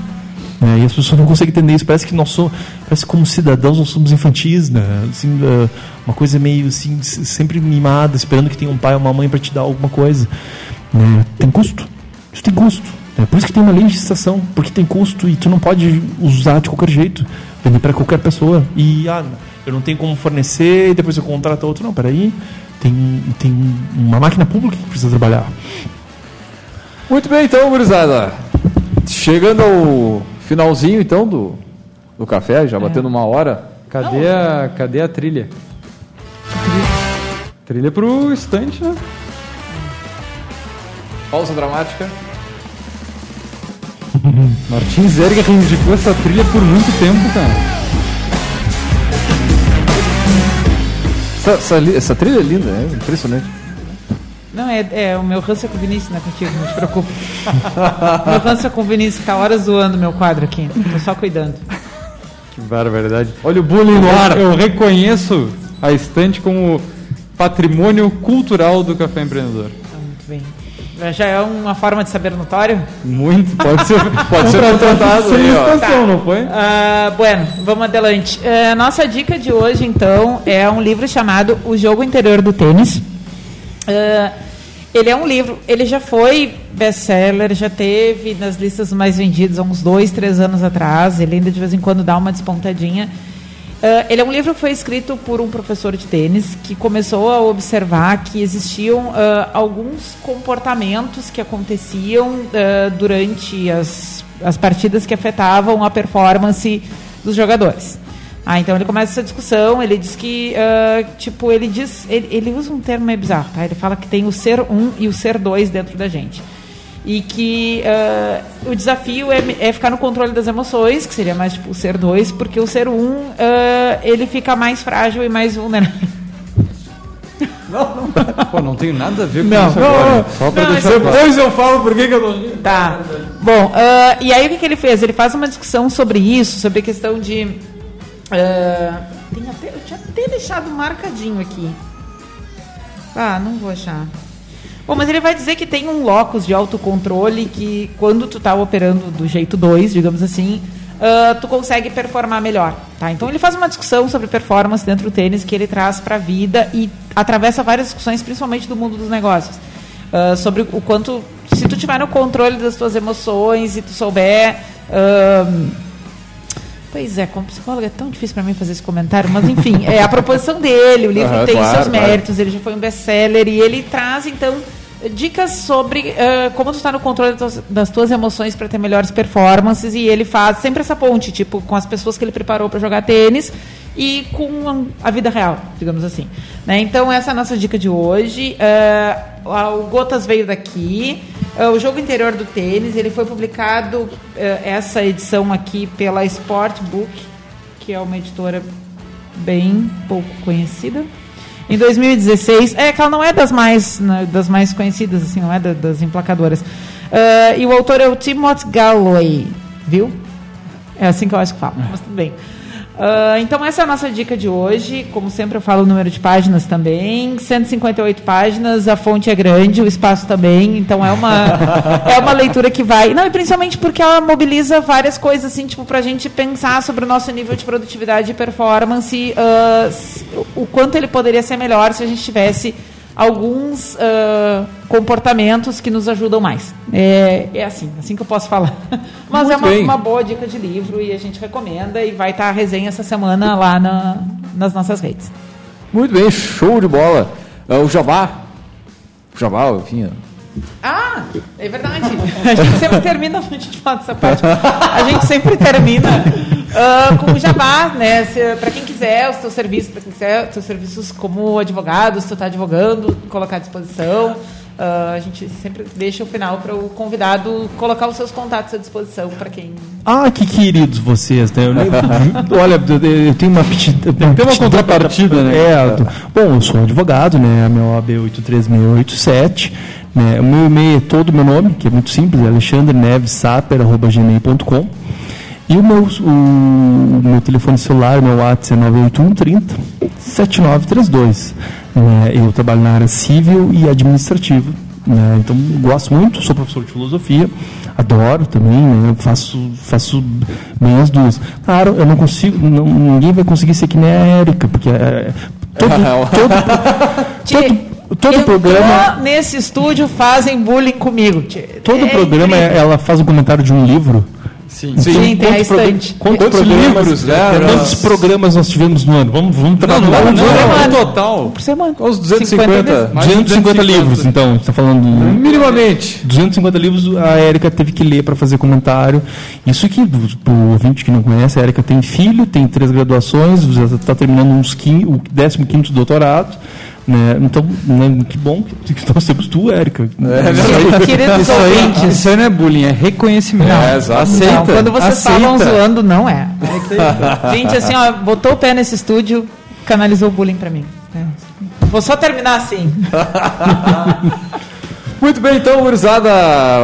Né? E as pessoas não conseguem entender isso. Parece que nós somos, parece como cidadãos nós somos infantis, né? Assim, eh, uma coisa meio assim, sempre mimada, esperando que tenha um pai ou uma mãe para te dar alguma coisa. Né? Tem custo. Isso tem custo. É por isso que tem uma legislação, porque tem custo e tu não pode usar de qualquer jeito, vender para qualquer pessoa. E ah, eu não tenho como fornecer e depois eu contrato outro. Não, peraí. Tem, tem uma máquina pública que precisa trabalhar. Muito bem, então, gurizada. Chegando ao finalzinho, então, do, do café, já batendo uma hora. Cadê a, cadê a trilha? Trilha pro estante, né? Pausa dramática. Martins Erga reivindicou essa trilha por muito tempo, cara. Essa, essa, essa trilha é linda, é impressionante. Não, é, é o meu ranço é com o Vinícius, não é contigo, não te preocupe. meu ranço é com o Vinícius, fica horas zoando meu quadro aqui. Tô só cuidando. Que barbaridade. Olha o bullying no ar. Eu reconheço a estante como patrimônio cultural do Café Empreendedor. Muito bem. Já é uma forma de saber notório? Muito, pode ser, pode ser contratado aí, ó. Tá. não foi? Uh, bueno, vamos adelante. Uh, nossa dica de hoje, então, é um livro chamado O Jogo Interior do Tênis. Uh, ele é um livro, ele já foi best-seller, já teve nas listas mais vendidas há uns dois, três anos atrás. Ele ainda de vez em quando dá uma despontadinha. Uh, ele é um livro que foi escrito por um professor de tênis que começou a observar que existiam uh, alguns comportamentos que aconteciam uh, durante as, as partidas que afetavam a performance dos jogadores. Ah, então ele começa essa discussão, ele diz que, tipo, ele diz, ele, ele, usa um termo meio bizarro, tá? Ele fala que tem o ser um e o ser dois dentro da gente e que uh, o desafio é, é, ficar no controle das emoções, que seria mais tipo o ser dois, porque o ser um uh, ele fica mais frágil e mais vulnerável. Não, não. Pô, não tem nada a ver com não, isso não, agora. Só pra não, deixar é claro. Depois eu falo por que, que eu tô... Tá. Bom, uh, e aí o que, que, ele fez? Ele faz uma discussão sobre isso, sobre a questão de... tem até, eu tinha até deixado marcadinho aqui. Ah, não vou achar. Bom, mas ele vai dizer que tem um locus de autocontrole que quando tu está operando do jeito 2, digamos assim, uh, tu consegue performar melhor. Tá? Então ele faz uma discussão sobre performance dentro do tênis que ele traz para a vida e atravessa várias discussões, principalmente do mundo dos negócios. Uh, sobre o quanto, se tu tiver no controle das tuas emoções e tu souber... Uh, Pois é, como psicóloga é tão difícil para mim fazer esse comentário, mas enfim, é a proposição dele, o livro uhum, tem claro, seus méritos, claro. ele já foi um best-seller e ele traz, então, dicas sobre uh, como tu está no controle das tuas, das tuas emoções para ter melhores performances e ele faz sempre essa ponte, tipo, com as pessoas que ele preparou para jogar tênis e com a vida real, digamos assim. Né? Então, essa é a nossa dica de hoje. Uh, o Gotas veio daqui. Uh, o jogo interior do tênis, ele foi publicado, uh, essa edição aqui, pela Sportbook, que é uma editora bem pouco conhecida. Em 2016, é que ela não é das mais, né, das mais conhecidas, assim, não é da, das emplacadoras. e o autor é o Timothy Galloway, viu? É assim que eu acho que fala, mas tudo bem. Uh, então essa é a nossa dica de hoje. Como sempre eu falo o número de páginas também. 158 páginas, a fonte é grande, o espaço também. Então é uma, é uma leitura que vai. Não, e principalmente porque ela mobiliza várias coisas, assim, tipo, pra gente pensar sobre o nosso nível de produtividade e performance, uh, o quanto ele poderia ser melhor se a gente tivesse alguns uh, comportamentos que nos ajudam mais. É, é assim, assim que eu posso falar. Mas Muito é uma, uma, boa dica de livro e a gente recomenda e vai estar a resenha essa semana lá na, nas nossas redes. Muito bem, show de bola. Uh, o Jabá. O Jabá, enfim. Ah, é verdade. A gente sempre termina, a gente fala dessa parte. A gente sempre termina uh, com o jabá, né? Para quem quiser os teus serviços, para quem quiser os teus serviços como advogado, se tu está advogando, colocar à disposição. Uh, a gente sempre deixa o final para o convidado colocar os seus contatos à disposição para quem. Ah, que queridos vocês, né? Eu, olha, eu tenho uma aptidão. Tem uma contrapartida, né? É, bom, eu sou advogado, né? A minha OAB 83687. Né? O meu e-mail é todo o meu nome, que é muito simples, é alexandrenevesaper.gmail.com. E o meu, o, o, meu telefone celular, o meu WhatsApp é 981 30 7932. Né? Eu trabalho na área civil e administrativa. Né? Então, gosto muito, sou professor de filosofia, adoro também, né? faço, faço bem as duas. Claro, eu não consigo, não, ninguém vai conseguir ser que nem a Érica, porque é, todo, todo, todo, todo programa nesse estúdio fazem bullying comigo. Todo é programa incrível. ela faz um comentário de um livro Sim, sim. sim tem a estante. Quantos, quantos livros, né? Quantos programas nós tivemos no ano? Vamos, vamos não, não, não, não, não, total. Por semana. Os 250. 250 livros, então. Está falando. Minimamente. 250 livros a Érica teve que ler para fazer comentário. Isso que, para o ouvinte que não conhece, a Érica tem filho, tem três graduações, já está terminando uns 15, o 15 doutorado. Né? Então, né, que bom que nós temos tu, Érica. É, isso, aí, isso, aí, isso aí não é bullying, é reconhecimento. É, Aceita. Não, quando vocês estavam zoando, não é. Gente, assim, ó, botou o pé nesse estúdio, canalizou o bullying para mim. É. Vou só terminar assim. Muito bem, então, gurizada,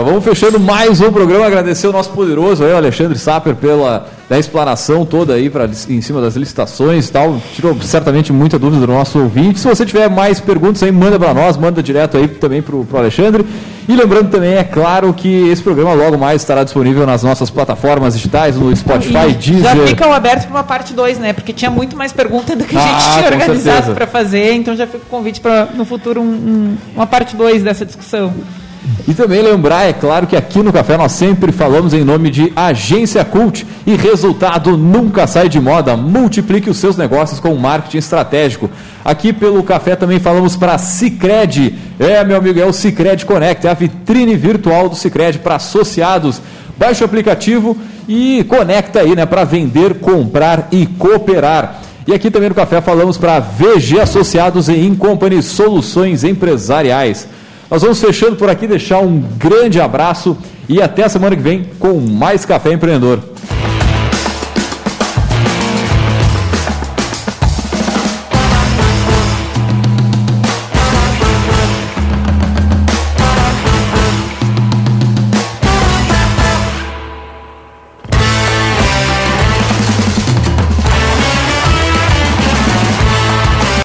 vamos fechando mais um programa. Agradecer o nosso poderoso aí, o Alexandre Saper, pela da explanação toda aí pra, em cima das licitações e tal. Tirou certamente muita dúvida do nosso ouvinte. Se você tiver mais perguntas aí, manda para nós, manda direto aí também pro, pro Alexandre. E lembrando também, é claro, que esse programa logo mais estará disponível nas nossas plataformas digitais, no Spotify, E Deezer. Já fica o aberto para uma parte 2, né? Porque tinha muito mais pergunta do que a gente Ah, tinha organizado para fazer, então já fica o convite para no futuro um- um- uma parte 2 dessa discussão. E também lembrar, é claro, que aqui no Café nós sempre falamos em nome de Agência Cult e resultado nunca sai de moda. Multiplique os seus negócios com marketing estratégico. Aqui pelo Café também falamos para Cicred. É, meu amigo, é o Cicred Connect, é a vitrine virtual do Cicred para associados. Baixe o aplicativo e conecta aí, né, para vender, comprar e cooperar. E aqui também no Café falamos para VG Associados e Incompany Soluções Empresariais. Nós vamos fechando por aqui, deixar um grande abraço e até a semana que vem com mais Café Empreendedor.